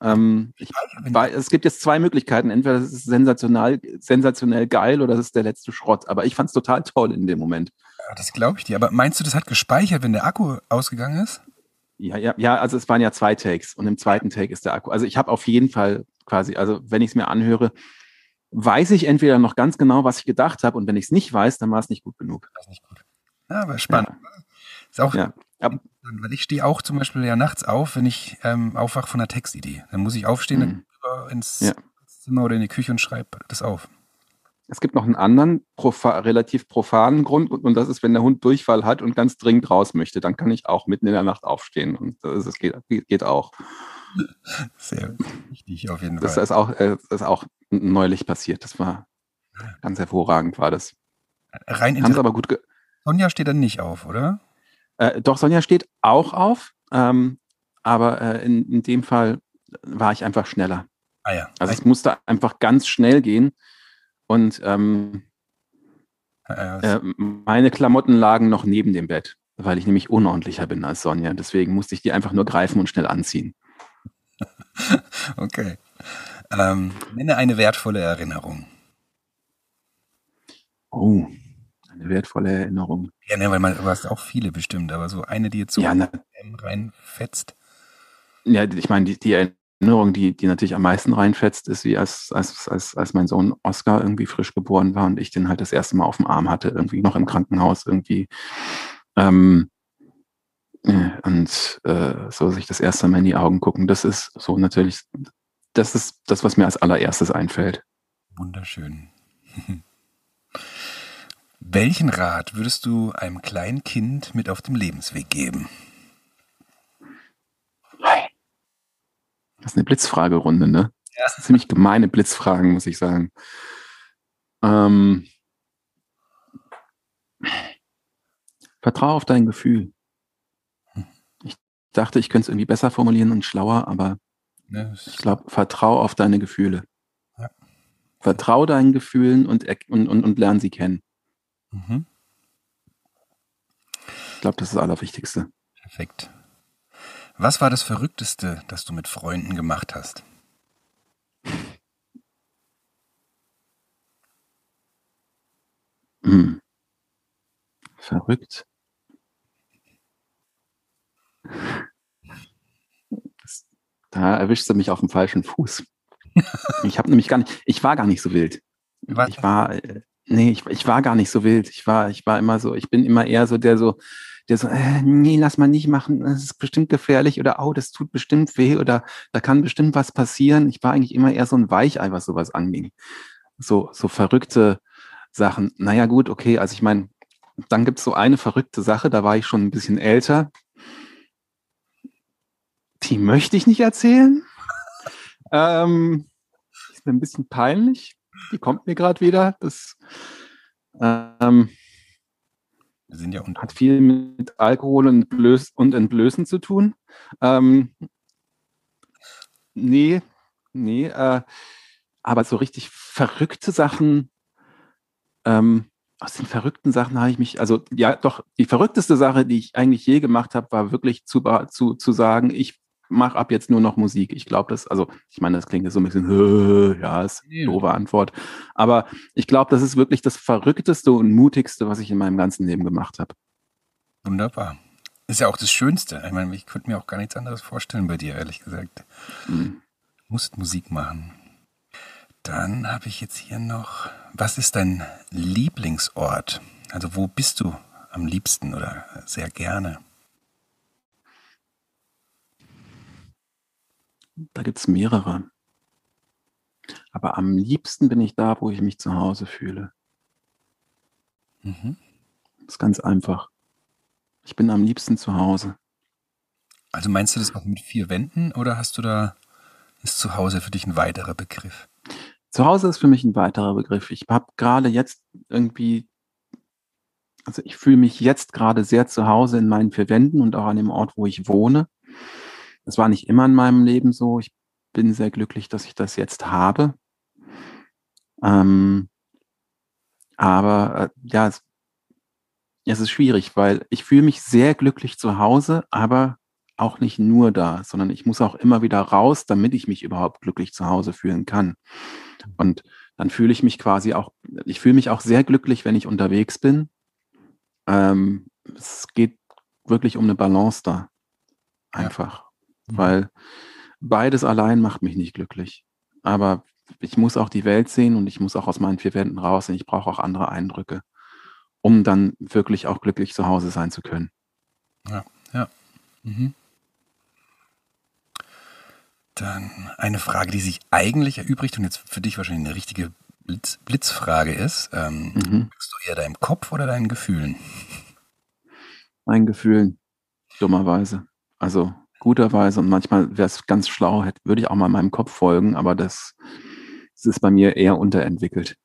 Speaker 4: Ähm, ich, weil, es gibt jetzt zwei Möglichkeiten. Entweder es ist sensationell, sensationell geil oder es ist der letzte Schrott. Aber ich fand es total toll in dem Moment.
Speaker 3: Ja, das glaube ich dir. Aber meinst du, das hat gespeichert, wenn der Akku ausgegangen ist?
Speaker 4: Ja, ja, ja, also es waren ja zwei Takes und im zweiten Take ist der Akku. Also ich habe auf jeden Fall quasi, also wenn ich es mir anhöre, weiß ich entweder noch ganz genau, was ich gedacht habe und wenn ich es nicht weiß, dann war es nicht gut genug. Das ist nicht gut.
Speaker 3: Ja, aber spannend. Ja. Ist auch, ja. Weil ich stehe auch zum Beispiel ja nachts auf, wenn ich ähm, aufwache von einer Textidee. Dann muss ich aufstehen, mhm. dann ins ja. Zimmer oder in die Küche und schreibe das auf.
Speaker 4: Es gibt noch einen anderen profa relativ profanen Grund und, und, das ist, wenn der Hund Durchfall hat und ganz dringend raus möchte, dann kann ich auch mitten in der Nacht aufstehen und das, ist, geht, geht auch.
Speaker 3: Sehr wichtig auf jeden
Speaker 4: Fall. Das ist auch, äh, das ist auch neulich passiert. Das war ganz hervorragend, war das.
Speaker 3: Rein Haben aber gut. Sonja steht dann nicht auf, oder?
Speaker 4: Äh, doch, Sonja steht auch auf, ähm, aber äh, in, in dem Fall war ich einfach schneller. Ah ja. Also es musste einfach ganz schnell gehen und ähm, ja, äh, meine Klamotten lagen noch neben dem Bett, weil ich nämlich unordentlicher bin als Sonja. Deswegen musste ich die einfach nur greifen und schnell anziehen.
Speaker 3: okay. Ähm, nenne eine wertvolle Erinnerung.
Speaker 4: Oh, eine wertvolle Erinnerung.
Speaker 3: Ja, ne, weil man, du hast auch viele bestimmt, aber so eine, die jetzt so
Speaker 4: ja, ne.
Speaker 3: reinfetzt.
Speaker 4: Ja, ich meine, die, die Erinnerung, die, die natürlich am meisten reinfetzt, ist wie als, als, als, als mein Sohn Oscar irgendwie frisch geboren war und ich den halt das erste Mal auf dem Arm hatte, irgendwie noch im Krankenhaus irgendwie. Ähm, und äh, so sich das erste Mal in die Augen gucken, das ist so natürlich, das ist das, was mir als allererstes einfällt.
Speaker 3: Wunderschön. Welchen Rat würdest du einem kleinen Kind mit auf dem Lebensweg geben?
Speaker 4: Das ist eine Blitzfragerunde, ne? Ja. Das sind ziemlich gemeine Blitzfragen, muss ich sagen. Ähm, vertraue auf dein Gefühl. Ich dachte, ich könnte es irgendwie besser formulieren und schlauer, aber ja, ich glaube, vertraue auf deine Gefühle. Ja. Vertraue deinen Gefühlen und, und, und, und lerne sie kennen. Mhm. Ich glaube, das ist das Allerwichtigste.
Speaker 3: Perfekt. Was war das Verrückteste, das du mit Freunden gemacht hast?
Speaker 4: Hm. Verrückt. da erwischst du mich auf dem falschen Fuß. ich habe nämlich gar nicht, ich war gar nicht so wild. Ich war, äh, Nee, ich, ich war gar nicht so wild. Ich war, ich war immer so, ich bin immer eher so, der so, der so, äh, nee, lass mal nicht machen, das ist bestimmt gefährlich oder oh, das tut bestimmt weh oder da kann bestimmt was passieren. Ich war eigentlich immer eher so ein Weichei, was sowas anging. So, so verrückte Sachen. Naja, gut, okay, also ich meine, dann gibt's so eine verrückte Sache, da war ich schon ein bisschen älter. Die möchte ich nicht erzählen. ähm, ist mir ein bisschen peinlich die kommt mir gerade wieder. Das, Ähm, Wir sind ja hat viel mit Alkohol und, Blöß und Entblößen zu tun. Ähm, nee, nee, äh, aber so richtig verrückte Sachen, ähm, aus den verrückten Sachen habe ich mich, also ja, doch, die verrückteste Sache, die ich eigentlich je gemacht habe, war wirklich zu, zu, zu sagen, ich mache ab jetzt nur noch Musik. Ich glaube, das, also ich meine, das klingt jetzt so ein bisschen, ja, ist eine doofe Antwort. Aber ich glaube, das ist wirklich das Verrückteste und Mutigste, was ich in meinem ganzen Leben gemacht habe.
Speaker 3: Wunderbar. Ist ja auch das Schönste. Ich meine, ich könnte mir auch gar nichts anderes vorstellen bei dir, ehrlich gesagt. Mhm. Musst Musik machen. Dann habe ich jetzt hier noch, was ist dein Lieblingsort? Also wo bist du am liebsten oder sehr gerne?
Speaker 4: Da gibt es mehrere. Aber am liebsten bin ich da, wo ich mich zu Hause fühle. Mhm. Das ist ganz einfach. Ich bin am liebsten zu Hause.
Speaker 3: Also meinst du das auch mit vier Wänden oder hast du da, ist zu Hause für dich ein weiterer Begriff?
Speaker 4: Zu Hause ist für mich ein weiterer Begriff. Ich habe gerade jetzt irgendwie, also ich fühle mich jetzt gerade sehr zu Hause in meinen vier Wänden und auch an dem Ort, wo ich wohne. Das war nicht immer in meinem Leben so. Ich bin sehr glücklich, dass ich das jetzt habe. Ähm, aber äh, ja, es, es ist schwierig, weil ich fühle mich sehr glücklich zu Hause, aber auch nicht nur da, sondern ich muss auch immer wieder raus, damit ich mich überhaupt glücklich zu Hause fühlen kann. Und dann fühle ich mich quasi auch, ich fühle mich auch sehr glücklich, wenn ich unterwegs bin. Ähm, es geht wirklich um eine Balance da. Einfach. Mhm. Weil beides allein macht mich nicht glücklich. Aber ich muss auch die Welt sehen und ich muss auch aus meinen vier Wänden raus und ich brauche auch andere Eindrücke, um dann wirklich auch glücklich zu Hause sein zu können.
Speaker 3: Ja, ja. Mhm. Dann eine Frage, die sich eigentlich erübrigt und jetzt für dich wahrscheinlich eine richtige Blitz, Blitzfrage ist. Ähm, mhm. Bist du eher deinem Kopf oder deinen Gefühlen?
Speaker 4: Meinen Gefühlen, dummerweise. Also guterweise und manchmal wäre es ganz schlau, hätte, würde ich auch mal meinem Kopf folgen, aber das, das ist bei mir eher unterentwickelt.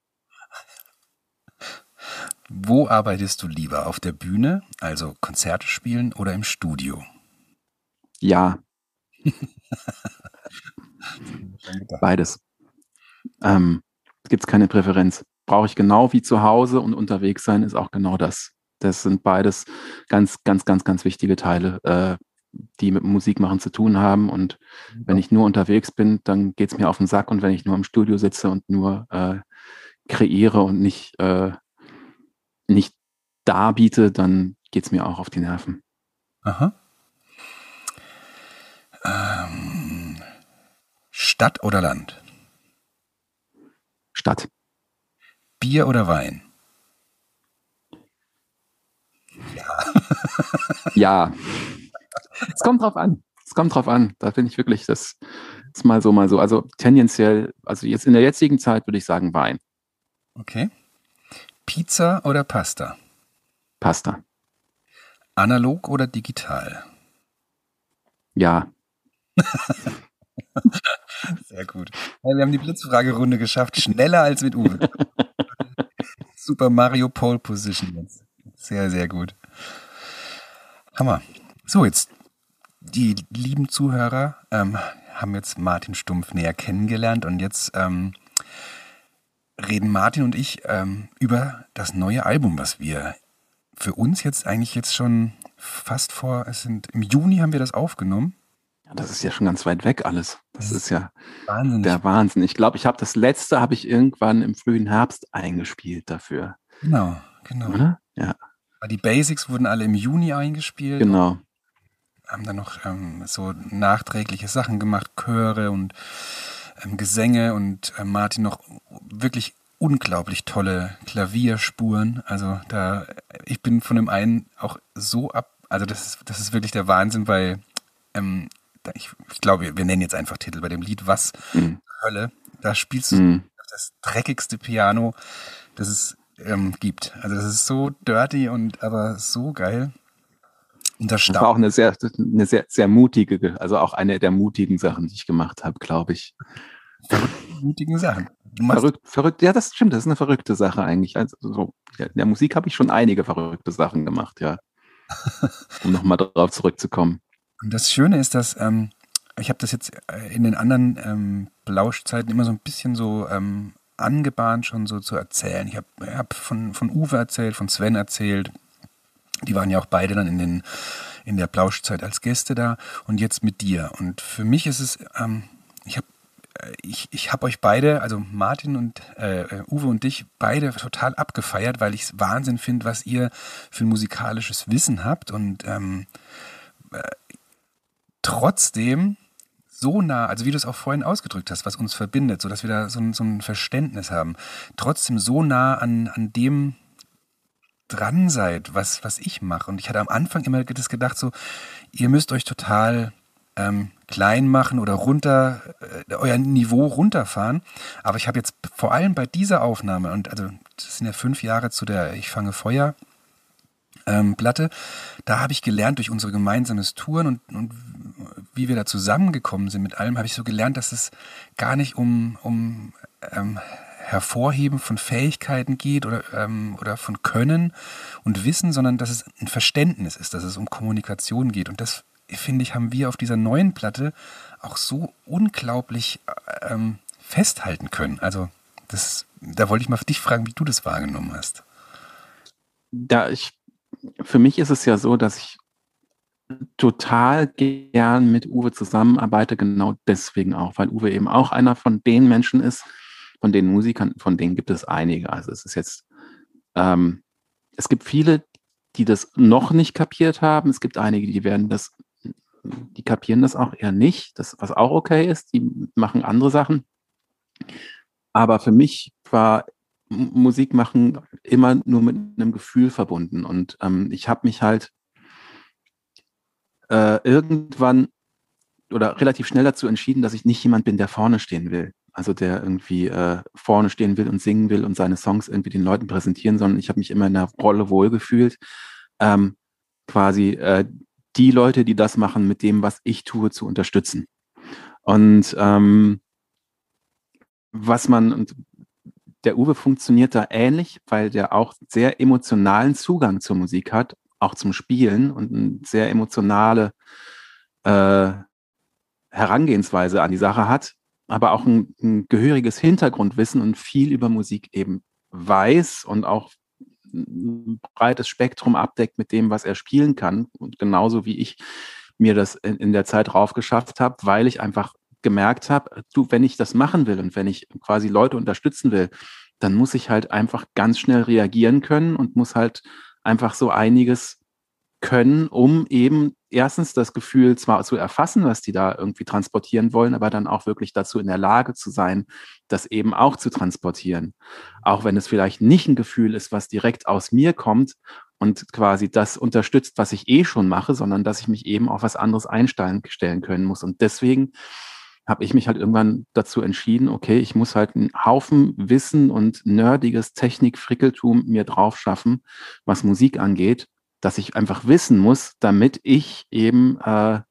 Speaker 3: Wo arbeitest du lieber? Auf der Bühne, also Konzerte spielen oder im Studio?
Speaker 4: Ja. Beides. Ähm, Gibt es keine Präferenz. Brauche ich genau wie zu Hause und unterwegs sein ist auch genau das. Das sind beides ganz, ganz, ganz, ganz wichtige Teile, äh, die mit Musikmachen zu tun haben. Und ja. wenn ich nur unterwegs bin, dann geht es mir auf den Sack. Und wenn ich nur im Studio sitze und nur äh, kreiere und nicht, äh, nicht darbiete, dann geht es mir auch auf die Nerven.
Speaker 3: Aha. Ähm, Stadt oder Land?
Speaker 4: Stadt.
Speaker 3: Bier oder Wein?
Speaker 4: Ja. ja. Es kommt drauf an. Es kommt drauf an. Da finde ich wirklich, das ist mal so, mal so. Also tendenziell, also jetzt in der jetzigen Zeit würde ich sagen Wein.
Speaker 3: Okay. Pizza oder Pasta?
Speaker 4: Pasta.
Speaker 3: Analog oder digital?
Speaker 4: Ja.
Speaker 3: Sehr gut. Wir haben die Blitzfragerunde geschafft, schneller als mit Uwe. Super Mario Pole Position jetzt. Sehr, sehr gut. Hammer. So, jetzt die lieben Zuhörer ähm, haben jetzt Martin Stumpf näher kennengelernt und jetzt ähm, reden Martin und ich ähm, über das neue Album, was wir für uns jetzt eigentlich jetzt schon fast vor, es sind im Juni haben wir das aufgenommen.
Speaker 4: Ja, das ist ja schon ganz weit weg alles. Das, das ist ja Wahnsinn. der Wahnsinn. Ich glaube, ich habe das letzte habe ich irgendwann im frühen Herbst eingespielt dafür.
Speaker 3: Genau, genau. Oder? Ja. Die Basics wurden alle im Juni eingespielt.
Speaker 4: Genau
Speaker 3: haben dann noch ähm, so nachträgliche Sachen gemacht, Chöre und ähm, Gesänge und äh, Martin noch wirklich unglaublich tolle Klavierspuren. Also da, ich bin von dem einen auch so ab, also das ist, das ist wirklich der Wahnsinn, weil ähm, ich, ich glaube, wir nennen jetzt einfach Titel bei dem Lied Was mhm. Hölle. Da spielst du mhm. das dreckigste Piano, das es ähm, gibt. Also das ist so dirty und aber so geil.
Speaker 4: Und das, das war auch eine sehr, eine sehr, sehr mutige, also auch eine der mutigen Sachen, die ich gemacht habe, glaube ich.
Speaker 3: mutigen Sachen.
Speaker 4: Verrückt, verrückt, ja, das stimmt, das ist eine verrückte Sache eigentlich. Also so, in der Musik habe ich schon einige verrückte Sachen gemacht, ja. um nochmal darauf zurückzukommen.
Speaker 3: Und das Schöne ist, dass ähm, ich habe das jetzt äh, in den anderen ähm, Blauschzeiten immer so ein bisschen so ähm, angebahnt, schon so zu erzählen. Ich habe hab von, von Uwe erzählt, von Sven erzählt. Die waren ja auch beide dann in, den, in der Blauschzeit als Gäste da und jetzt mit dir. Und für mich ist es, ähm, ich habe äh, ich, ich habe euch beide, also Martin und äh, Uwe und dich, beide total abgefeiert, weil ich es Wahnsinn finde, was ihr für ein musikalisches Wissen habt und ähm, äh, trotzdem so nah, also wie du es auch vorhin ausgedrückt hast, was uns verbindet, so dass wir da so so ein Verständnis haben, trotzdem so nah an, an dem dran seid, was, was ich mache. Und ich hatte am Anfang immer das gedacht, so, ihr müsst euch total ähm, klein machen oder runter, äh, euer Niveau runterfahren. Aber ich habe jetzt vor allem bei dieser Aufnahme, und also das sind ja fünf Jahre zu der Ich fange Feuer ähm, Platte, da habe ich gelernt durch unsere gemeinsames Touren und, und wie wir da zusammengekommen sind mit allem, habe ich so gelernt, dass es gar nicht um, um ähm, Hervorheben von Fähigkeiten geht oder, ähm, oder von Können und Wissen, sondern dass es ein Verständnis ist, dass es um Kommunikation geht. Und das, finde ich, haben wir auf dieser neuen Platte auch so unglaublich ähm, festhalten können. Also das, da wollte ich mal dich fragen, wie du das wahrgenommen hast.
Speaker 4: Da ich, für mich ist es ja so, dass ich total gern mit Uwe zusammenarbeite, genau deswegen auch, weil Uwe eben auch einer von den Menschen ist, von den Musikern, von denen gibt es einige. Also es ist jetzt, ähm, es gibt viele, die das noch nicht kapiert haben. Es gibt einige, die werden das, die kapieren das auch eher nicht, das, was auch okay ist. Die machen andere Sachen. Aber für mich war Musik machen immer nur mit einem Gefühl verbunden. Und ähm, ich habe mich halt äh, irgendwann oder relativ schnell dazu entschieden, dass ich nicht jemand bin, der vorne stehen will. Also der irgendwie äh, vorne stehen will und singen will und seine Songs irgendwie den Leuten präsentieren, sondern ich habe mich immer in der Rolle wohlgefühlt. Ähm, quasi äh, die Leute, die das machen, mit dem, was ich tue, zu unterstützen. Und ähm, was man, und der Uwe funktioniert da ähnlich, weil der auch sehr emotionalen Zugang zur Musik hat auch zum Spielen und eine sehr emotionale äh, Herangehensweise an die Sache hat, aber auch ein, ein, gehöriges Hintergrundwissen und viel über Musik eben weiß und auch ein breites Spektrum abdeckt mit dem, was er spielen kann. Und genauso wie ich mir das in, in der Zeit raufgeschafft habe, weil ich einfach gemerkt habe, du, wenn ich das machen will und wenn ich quasi Leute unterstützen will, dann muss ich halt einfach ganz schnell reagieren können und muss halt einfach so einiges können, um eben erstens das Gefühl zwar zu erfassen, was die da irgendwie transportieren wollen, aber dann auch wirklich dazu in der Lage zu sein, das eben auch zu transportieren. Auch wenn es vielleicht nicht ein Gefühl ist, was direkt aus mir kommt und quasi das unterstützt, was ich eh schon mache, sondern dass ich mich eben auf was anderes einstellen können muss. Und deswegen habe ich mich halt irgendwann dazu entschieden, okay, ich muss halt einen Haufen Wissen und nerdiges Technik-Frickeltum mir drauf schaffen, was Musik angeht, dass ich einfach wissen muss, damit ich eben äh,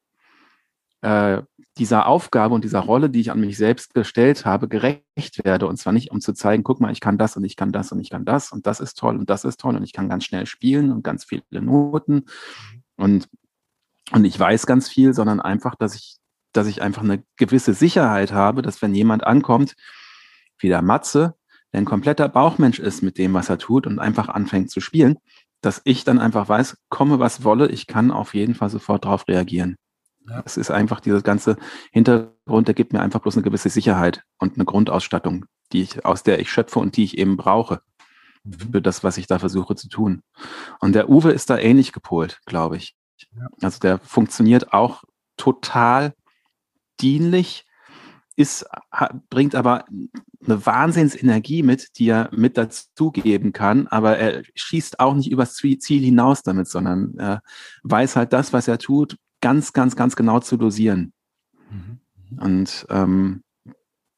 Speaker 4: äh, dieser Aufgabe und dieser Rolle, die ich an mich selbst gestellt habe, gerecht werde. Und zwar nicht, um zu zeigen, guck mal, ich kann das und ich kann das und ich kann das und das ist toll und das ist toll und ich kann ganz schnell spielen und ganz viele Noten mhm. und, und ich weiß ganz viel, sondern einfach, dass ich dass ich einfach eine gewisse Sicherheit habe, dass wenn jemand ankommt, wie der Matze, der ein kompletter Bauchmensch ist mit dem, was er tut und einfach anfängt zu spielen, dass ich dann einfach weiß, komme was wolle, ich kann auf jeden Fall sofort darauf reagieren. Ja. Es ist einfach dieses ganze Hintergrund, der gibt mir einfach bloß eine gewisse Sicherheit und eine Grundausstattung, die ich, aus der ich schöpfe und die ich eben brauche mhm. für das, was ich da versuche zu tun. Und der Uwe ist da ähnlich gepolt, glaube ich. Ja. Also der funktioniert auch total dienlich, ist, bringt aber eine Wahnsinnsenergie mit, die er mit dazugeben kann, aber er schießt auch nicht übers Ziel hinaus damit, sondern er weiß halt das, was er tut, ganz, ganz, ganz genau zu dosieren. Mhm. Und ähm,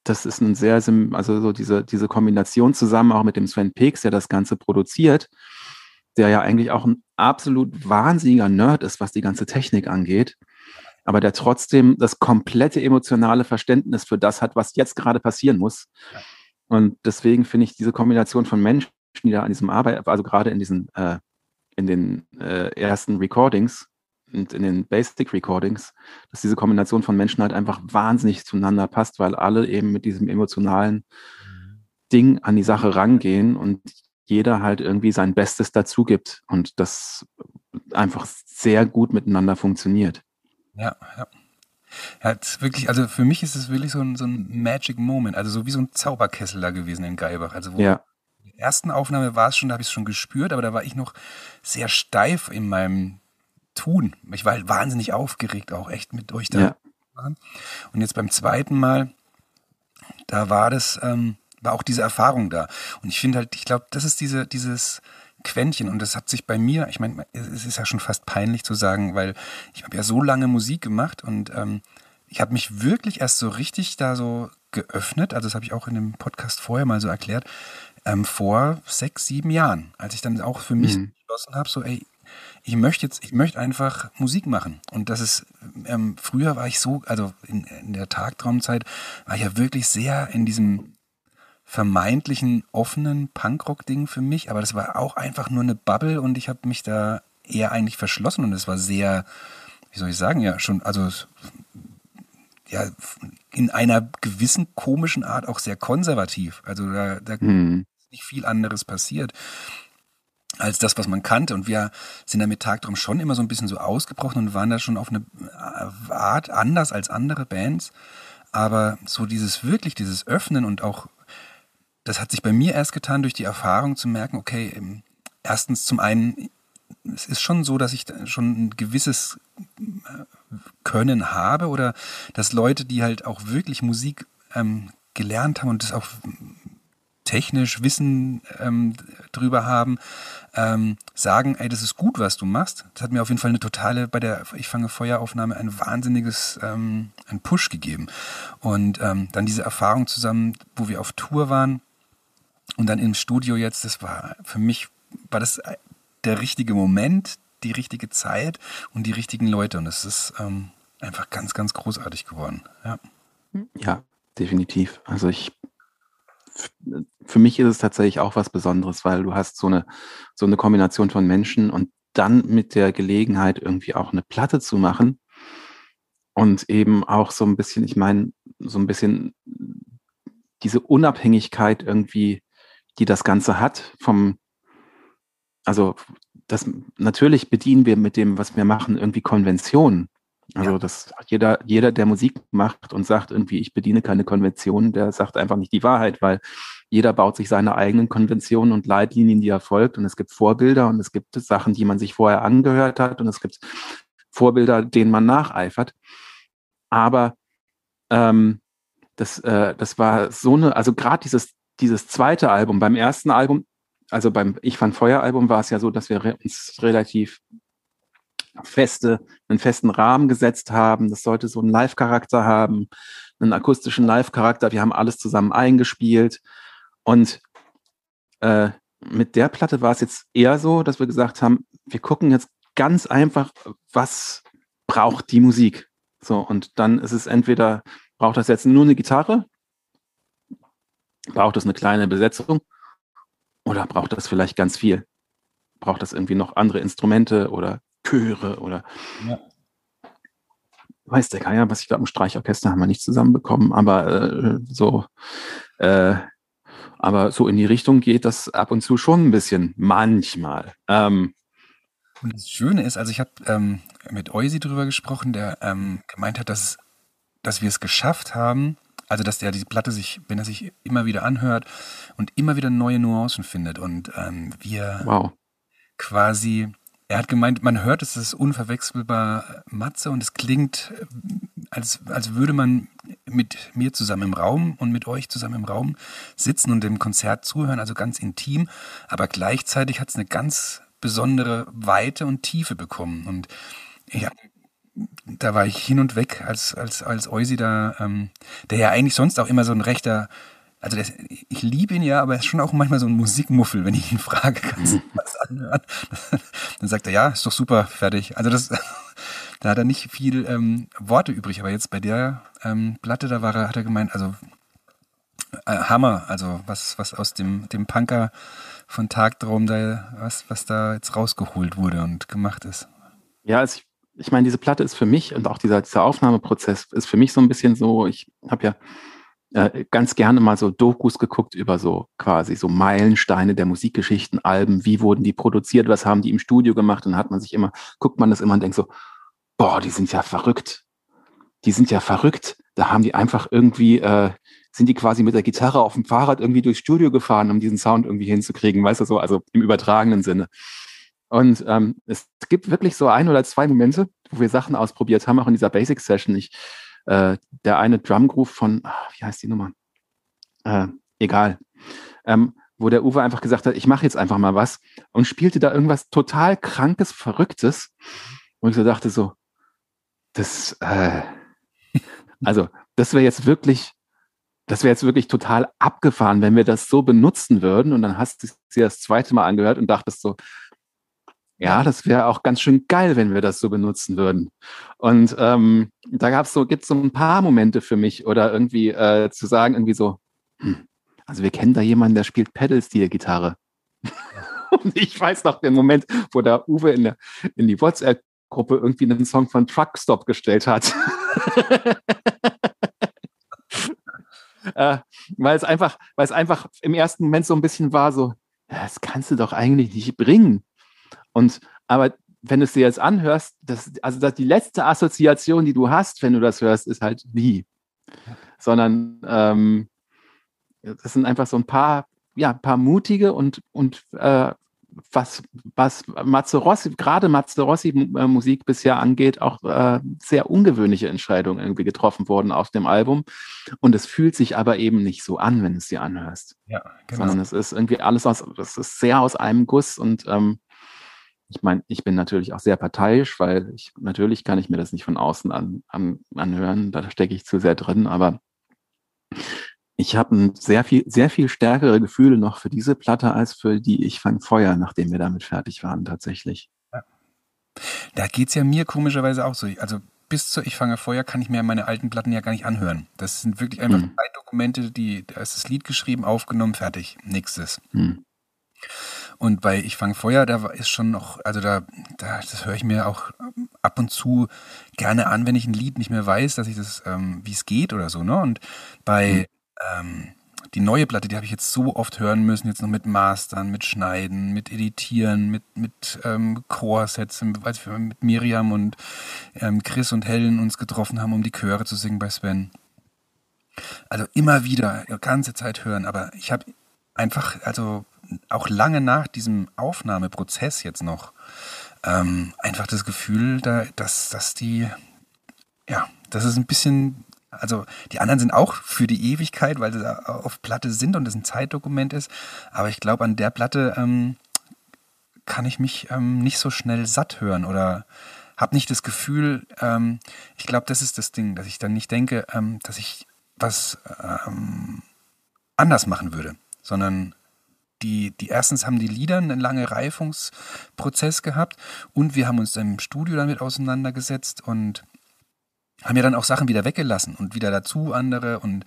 Speaker 4: das ist ein sehr, also so diese, diese Kombination zusammen auch mit dem Sven Peaks, der das Ganze produziert, der ja eigentlich auch ein absolut wahnsinniger Nerd ist, was die ganze Technik angeht aber der trotzdem das komplette emotionale Verständnis für das hat, was jetzt gerade passieren muss. Und deswegen finde ich diese Kombination von Menschen, die da an diesem Arbeit, also gerade in diesen, äh, in den äh, ersten Recordings und in den Basic Recordings, dass diese Kombination von Menschen halt einfach wahnsinnig zueinander passt, weil alle eben mit diesem emotionalen Ding an die Sache rangehen und jeder halt irgendwie sein Bestes dazu gibt und das einfach sehr gut miteinander funktioniert.
Speaker 3: Ja, ja. Ja, wirklich, also für mich ist es wirklich so ein, so ein Magic Moment, also so wie so ein Zauberkessel da gewesen in Geibach. Also wo
Speaker 4: ja.
Speaker 3: in der ersten Aufnahme war es schon, da habe ich es schon gespürt, aber da war ich noch sehr steif in meinem Tun. Ich war halt wahnsinnig aufgeregt, auch echt mit euch da. Ja. Und jetzt beim zweiten Mal, da war das, ähm, war auch diese Erfahrung da. Und ich finde halt, ich glaube, das ist diese, dieses Quäntchen und das hat sich bei mir, ich meine, es ist ja schon fast peinlich zu sagen, weil ich habe ja so lange Musik gemacht und ähm, ich habe mich wirklich erst so richtig da so geöffnet, also das habe ich auch in dem Podcast vorher mal so erklärt, ähm, vor sechs, sieben Jahren, als ich dann auch für mich mhm. beschlossen habe, so ey, ich möchte jetzt, ich möchte einfach Musik machen. Und das ist, ähm, früher war ich so, also in, in der Tagtraumzeit war ich ja wirklich sehr in diesem vermeintlichen offenen Punkrock-Ding für mich, aber das war auch einfach nur eine Bubble und ich habe mich da eher eigentlich verschlossen und es war sehr, wie soll ich sagen, ja, schon, also ja, in einer gewissen komischen Art auch sehr konservativ. Also da, da hm. ist nicht viel anderes passiert als das, was man kannte. Und wir sind da mit Tagtraum schon immer so ein bisschen so ausgebrochen und waren da schon auf eine Art anders als andere Bands. Aber so dieses wirklich, dieses Öffnen und auch das hat sich bei mir erst getan durch die Erfahrung zu merken, okay, ähm, erstens zum einen, es ist schon so, dass ich schon ein gewisses äh, Können habe oder dass Leute, die halt auch wirklich Musik ähm, gelernt haben und das auch technisch Wissen ähm, drüber haben, ähm, sagen, ey, das ist gut, was du machst. Das hat mir auf jeden Fall eine totale, bei der Ich fange Feueraufnahme ein wahnsinniges, ähm, ein Push gegeben. Und ähm, dann diese Erfahrung zusammen, wo wir auf Tour waren, und dann im Studio jetzt, das war für mich, war das der richtige Moment, die richtige Zeit und die richtigen Leute. Und es ist ähm, einfach ganz, ganz großartig geworden. Ja.
Speaker 4: ja, definitiv. Also ich, für mich ist es tatsächlich auch was Besonderes, weil du hast so eine, so eine Kombination von Menschen und dann mit der Gelegenheit irgendwie auch eine Platte zu machen und eben auch so ein bisschen, ich meine, so ein bisschen diese Unabhängigkeit irgendwie die das Ganze hat vom, also das natürlich bedienen wir mit dem, was wir machen, irgendwie Konventionen. Also ja. dass jeder, jeder, der Musik macht und sagt irgendwie, ich bediene keine Konventionen, der sagt einfach nicht die Wahrheit, weil jeder baut sich seine eigenen Konventionen und Leitlinien, die er folgt. Und es gibt Vorbilder und es gibt Sachen, die man sich vorher angehört hat und es gibt Vorbilder, denen man nacheifert. Aber ähm, das, äh, das war so eine, also gerade dieses dieses zweite Album, beim ersten Album, also beim Ich fand Feuer Album war es ja so, dass wir uns relativ feste, einen festen Rahmen gesetzt haben. Das sollte so einen Live-Charakter haben, einen akustischen Live-Charakter. Wir haben alles zusammen eingespielt. Und äh, mit der Platte war es jetzt eher so, dass wir gesagt haben, wir gucken jetzt ganz einfach, was braucht die Musik. So, und dann ist es entweder, braucht das jetzt nur eine Gitarre Braucht es eine kleine Besetzung oder braucht das vielleicht ganz viel? Braucht das irgendwie noch andere Instrumente oder Chöre oder ja. weiß der Geier, was ich glaube, im Streichorchester haben wir nicht zusammenbekommen, aber äh, so äh, aber so in die Richtung geht das ab und zu schon ein bisschen, manchmal. Ähm,
Speaker 3: und das Schöne ist, also ich habe ähm, mit Eusi drüber gesprochen, der ähm, gemeint hat, dass, dass wir es geschafft haben, also, dass der die Platte sich, wenn er sich immer wieder anhört und immer wieder neue Nuancen findet. Und ähm, wir wow. quasi, er hat gemeint, man hört, es ist unverwechselbar Matze und es klingt, äh, als, als würde man mit mir zusammen im Raum und mit euch zusammen im Raum sitzen und dem Konzert zuhören, also ganz intim, aber gleichzeitig hat es eine ganz besondere Weite und Tiefe bekommen. Und ich habe da war ich hin und weg, als, als, als Eusi da, ähm, der ja eigentlich sonst auch immer so ein rechter, also der, ich liebe ihn ja, aber er ist schon auch manchmal so ein Musikmuffel, wenn ich ihn frage, kannst du was anhören? Dann sagt er, ja, ist doch super, fertig. Also das, da hat er nicht viel ähm, Worte übrig. Aber jetzt bei der ähm, Platte, da war er, hat er gemeint, also äh, Hammer, also was, was aus dem, dem Punker von Tagtraum da, was, was da jetzt rausgeholt wurde und gemacht ist.
Speaker 4: Ja, also ich, ich meine, diese Platte ist für mich und auch dieser, dieser Aufnahmeprozess ist für mich so ein bisschen so, ich habe ja äh, ganz gerne mal so Dokus geguckt über so quasi so Meilensteine der Musikgeschichten, Alben, wie wurden die produziert, was haben die im Studio gemacht und dann hat man sich immer, guckt man das immer und denkt so, boah, die sind ja verrückt. Die sind ja verrückt. Da haben die einfach irgendwie, äh, sind die quasi mit der Gitarre auf dem Fahrrad irgendwie durchs Studio gefahren, um diesen Sound irgendwie hinzukriegen, weißt du so, also im übertragenen Sinne. Und ähm, es gibt wirklich so ein oder zwei Momente, wo wir Sachen ausprobiert haben, auch in dieser Basic Session. Ich, äh, der eine Drum Groove von, ach, wie heißt die Nummer? Äh, egal. Ähm, wo der Uwe einfach gesagt hat, ich mache jetzt einfach mal was und spielte da irgendwas total krankes, verrücktes. Und ich so dachte so, das, äh, also das wäre jetzt wirklich das wäre jetzt wirklich total abgefahren, wenn wir das so benutzen würden. Und dann hast du sie das zweite Mal angehört und dachtest so, ja, das wäre auch ganz schön geil, wenn wir das so benutzen würden. Und ähm, da gab's so, gibt's so ein paar Momente für mich oder irgendwie äh, zu sagen, irgendwie so, hm, also wir kennen da jemanden, der spielt Pedal-Steel-Gitarre. und ich weiß noch den Moment, wo der Uwe in, der, in die WhatsApp-Gruppe irgendwie einen Song von Truckstop gestellt hat. äh, weil es einfach, weil es einfach im ersten Moment so ein bisschen war, so, das kannst du doch eigentlich nicht bringen. Und aber wenn du es dir jetzt anhörst, das, also das, die letzte Assoziation, die du hast, wenn du das hörst, ist halt wie. Sondern ähm, das sind einfach so ein paar, ja, ein paar mutige und, und äh, was, was Mazzarossi, gerade Mazzarossi äh, Musik bisher angeht, auch äh, sehr ungewöhnliche Entscheidungen irgendwie getroffen worden auf dem Album. Und es fühlt sich aber eben nicht so an, wenn du es dir anhörst. Ja, genau. Sondern es ist irgendwie alles aus, das ist sehr aus einem Guss und ähm, ich meine, ich bin natürlich auch sehr parteiisch, weil ich natürlich kann ich mir das nicht von außen an, an, anhören, da stecke ich zu sehr drin, aber ich habe sehr viel, sehr viel stärkere Gefühle noch für diese Platte als für die Ich fang Feuer, nachdem wir damit fertig waren, tatsächlich. Ja.
Speaker 3: Da geht's ja mir komischerweise auch so. Also bis zu Ich fange Feuer kann ich mir meine alten Platten ja gar nicht anhören. Das sind wirklich einfach hm. drei Dokumente, die, da ist das Lied geschrieben, aufgenommen, fertig. Nächstes. Hm. Und bei Ich fange Feuer, da ist schon noch, also da, da das höre ich mir auch ab und zu gerne an, wenn ich ein Lied nicht mehr weiß, dass ich das, ähm, wie es geht oder so, ne? Und bei ähm, die neue Platte, die habe ich jetzt so oft hören müssen, jetzt noch mit Mastern, mit Schneiden, mit Editieren, mit, mit ähm, Chorsets, als wir mit Miriam und ähm, Chris und Helen uns getroffen haben, um die Chöre zu singen bei Sven. Also immer wieder, ganze Zeit hören, aber ich habe einfach, also auch lange nach diesem Aufnahmeprozess jetzt noch, ähm, einfach das Gefühl, da, dass, dass die, ja, dass es ein bisschen also die anderen sind auch für die Ewigkeit, weil sie auf Platte sind und es ein Zeitdokument ist. Aber ich glaube, an der Platte ähm, kann ich mich ähm, nicht so schnell satt hören oder habe nicht das Gefühl, ähm, ich glaube, das ist das Ding, dass ich dann nicht denke, ähm, dass ich was ähm, anders machen würde, sondern die, die erstens haben die Lieder einen langen Reifungsprozess gehabt und wir haben uns im Studio damit auseinandergesetzt und haben ja dann auch Sachen wieder weggelassen und wieder dazu andere. Und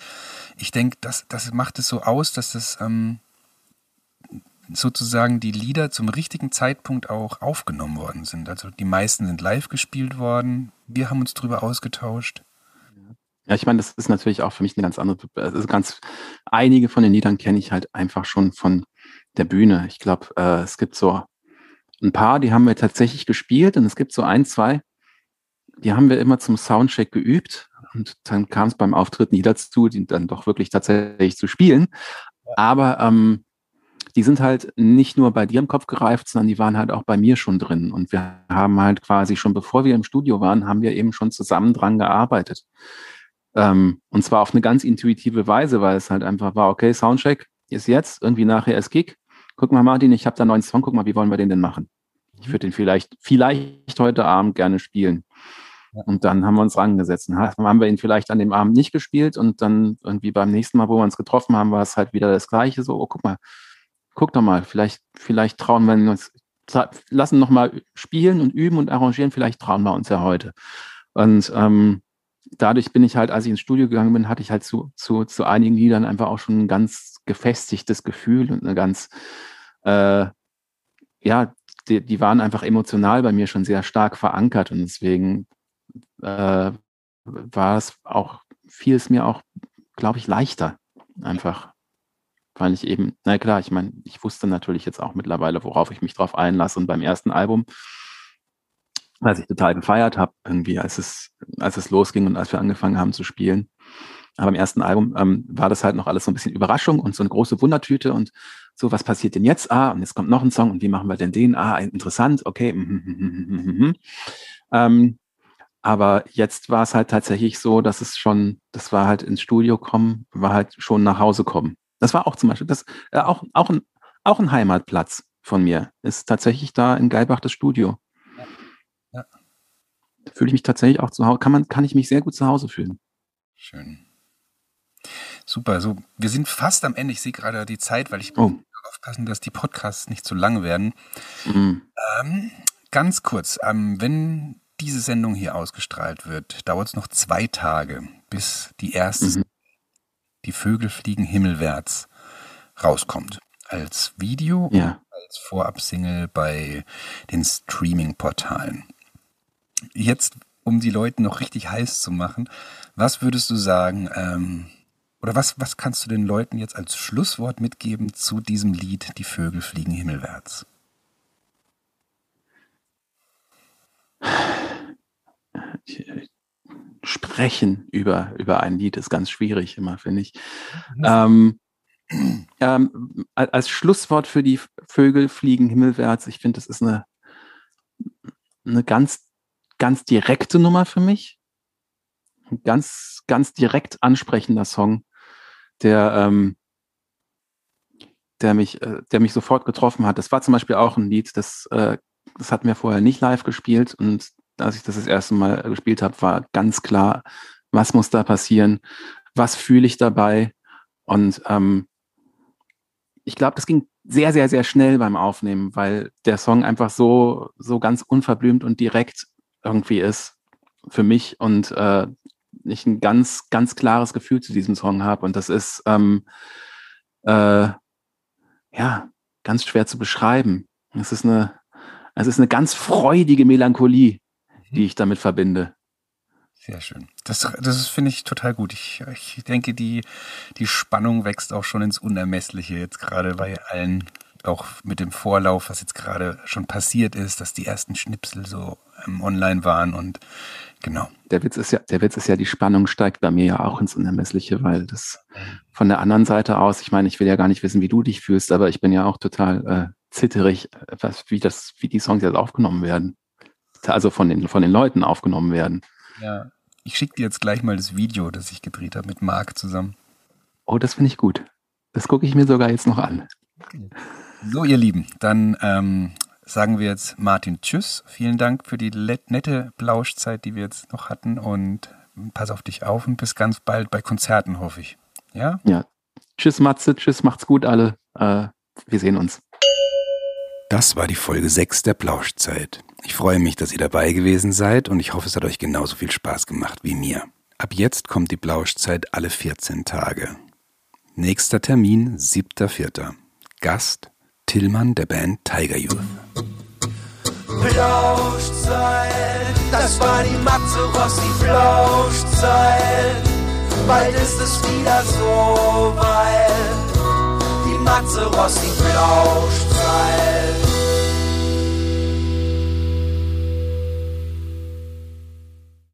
Speaker 3: ich denke, das, das macht es so aus, dass das ähm, sozusagen die Lieder zum richtigen Zeitpunkt auch aufgenommen worden sind. Also die meisten sind live gespielt worden. Wir haben uns drüber ausgetauscht.
Speaker 4: Ja, ich meine, das ist natürlich auch für mich eine ganz andere, also ganz, einige von den Liedern kenne ich halt einfach schon von der Bühne. Ich glaube, äh, es gibt so ein paar, die haben wir tatsächlich gespielt und es gibt so ein, zwei, die haben wir immer zum Soundcheck geübt und dann kam es beim Auftritt nie dazu, die dann doch wirklich tatsächlich zu spielen. Aber ähm, die sind halt nicht nur bei dir im Kopf gereift, sondern die waren halt auch bei mir schon drin. Und wir haben halt quasi schon bevor wir im Studio waren, haben wir eben schon zusammen dran gearbeitet. Ähm, und zwar auf eine ganz intuitive Weise, weil es halt einfach war, okay, Soundcheck ist jetzt, irgendwie nachher ist Gig. Guck mal, Martin, ich habe da einen neuen Song, guck mal, wie wollen wir den denn machen? Ich würde den vielleicht, vielleicht heute Abend gerne spielen. Und dann haben wir uns rangesetzt. Dann haben wir ihn vielleicht an dem Abend nicht gespielt und dann irgendwie beim nächsten Mal, wo wir uns getroffen haben, war es halt wieder das Gleiche. So, oh, guck mal, guck doch mal, vielleicht, vielleicht trauen wir uns, lassen nochmal spielen und üben und arrangieren, vielleicht trauen wir uns ja heute. Und ähm, dadurch bin ich halt, als ich ins Studio gegangen bin, hatte ich halt zu, zu, zu einigen Liedern einfach auch schon ganz gefestigtes Gefühl und eine ganz, äh, ja, die, die waren einfach emotional bei mir schon sehr stark verankert und deswegen äh, war es auch, fiel es mir auch, glaube ich, leichter einfach weil ich eben, na klar, ich meine, ich wusste natürlich jetzt auch mittlerweile, worauf ich mich drauf einlasse. Und beim ersten Album, was ich total gefeiert habe, irgendwie, als es, als es losging und als wir angefangen haben zu spielen. Aber im ersten Album ähm, war das halt noch alles so ein bisschen Überraschung und so eine große Wundertüte und so, was passiert denn jetzt? Ah, und jetzt kommt noch ein Song und wie machen wir denn den? Ah, interessant, okay. ähm, aber jetzt war es halt tatsächlich so, dass es schon, das war halt ins Studio kommen, war halt schon nach Hause kommen. Das war auch zum Beispiel, das, äh, auch, auch, ein, auch ein Heimatplatz von mir. Ist tatsächlich da in Geibach das Studio. Ja. ja. Fühle ich mich tatsächlich auch zu Hause, kann, man, kann ich mich sehr gut zu Hause fühlen.
Speaker 3: Schön. Super, so, wir sind fast am Ende. Ich sehe gerade die Zeit, weil ich oh. aufpassen, dass die Podcasts nicht zu lang werden. Mhm. Ähm, ganz kurz, ähm, wenn diese Sendung hier ausgestrahlt wird, dauert es noch zwei Tage, bis die erste mhm. Die Vögel fliegen himmelwärts rauskommt. Als Video
Speaker 4: ja. und
Speaker 3: als Vorabsingle bei den Streaming-Portalen. Jetzt, um die Leute noch richtig heiß zu machen, was würdest du sagen, ähm, oder was, was kannst du den Leuten jetzt als Schlusswort mitgeben zu diesem Lied Die Vögel fliegen himmelwärts?
Speaker 4: Sprechen über, über ein Lied ist ganz schwierig immer, finde ich. Ähm, ähm, als Schlusswort für die Vögel fliegen himmelwärts, ich finde, das ist eine, eine ganz, ganz direkte Nummer für mich. Ein ganz, ganz direkt ansprechender Song, der, ähm, der mich, äh, der mich sofort getroffen hat. Das war zum Beispiel auch ein Lied, das, äh, das hat mir vorher nicht live gespielt und als ich das das erste Mal gespielt habe, war ganz klar, was muss da passieren, was fühle ich dabei. Und ähm, ich glaube, das ging sehr, sehr, sehr schnell beim Aufnehmen, weil der Song einfach so, so ganz unverblümt und direkt irgendwie ist für mich und äh, ich ein ganz, ganz klares Gefühl zu diesem Song habe. Und das ist ähm, äh, ja ganz schwer zu beschreiben. Es ist eine, es ist eine ganz freudige Melancholie, die ich damit verbinde.
Speaker 3: Sehr schön. Das, das finde ich total gut. Ich, ich denke, die, die Spannung wächst auch schon ins Unermessliche jetzt gerade bei allen, auch mit dem Vorlauf, was jetzt gerade schon passiert ist, dass die ersten Schnipsel so ähm, online waren und genau.
Speaker 4: Der Witz ist ja, der Witz ist ja, die Spannung steigt bei mir ja auch ins Unermessliche, weil das von der anderen Seite aus, ich meine, ich will ja gar nicht wissen, wie du dich fühlst, aber ich bin ja auch total äh, zitterig, was, wie das, wie die Songs jetzt aufgenommen werden also von den, von den Leuten aufgenommen werden.
Speaker 3: Ja, ich schicke dir jetzt gleich mal das Video, das ich gedreht habe mit Marc zusammen.
Speaker 4: Oh, das finde ich gut. Das gucke ich mir sogar jetzt noch an.
Speaker 3: Okay. So, ihr Lieben, dann ähm, sagen wir jetzt Martin Tschüss. Vielen Dank für die nette Blauschzeit, die wir jetzt noch hatten und pass auf dich auf und bis ganz bald bei Konzerten, hoffe ich. Ja?
Speaker 4: Ja. Tschüss, Matze. Tschüss, macht's gut, alle. Äh, wir sehen uns.
Speaker 5: Das war die Folge 6 der Plauschzeit. Ich freue mich, dass ihr dabei gewesen seid und ich hoffe, es hat euch genauso viel Spaß gemacht wie mir. Ab jetzt kommt die Plauschzeit alle 14 Tage. Nächster Termin 7.4. Gast Tillmann der Band Tiger Youth.
Speaker 1: Plauschzeit, das war die Matze Rossi Plauschzeit. Bald ist es wieder so weit. Die Matze Rossi Plauschzeit.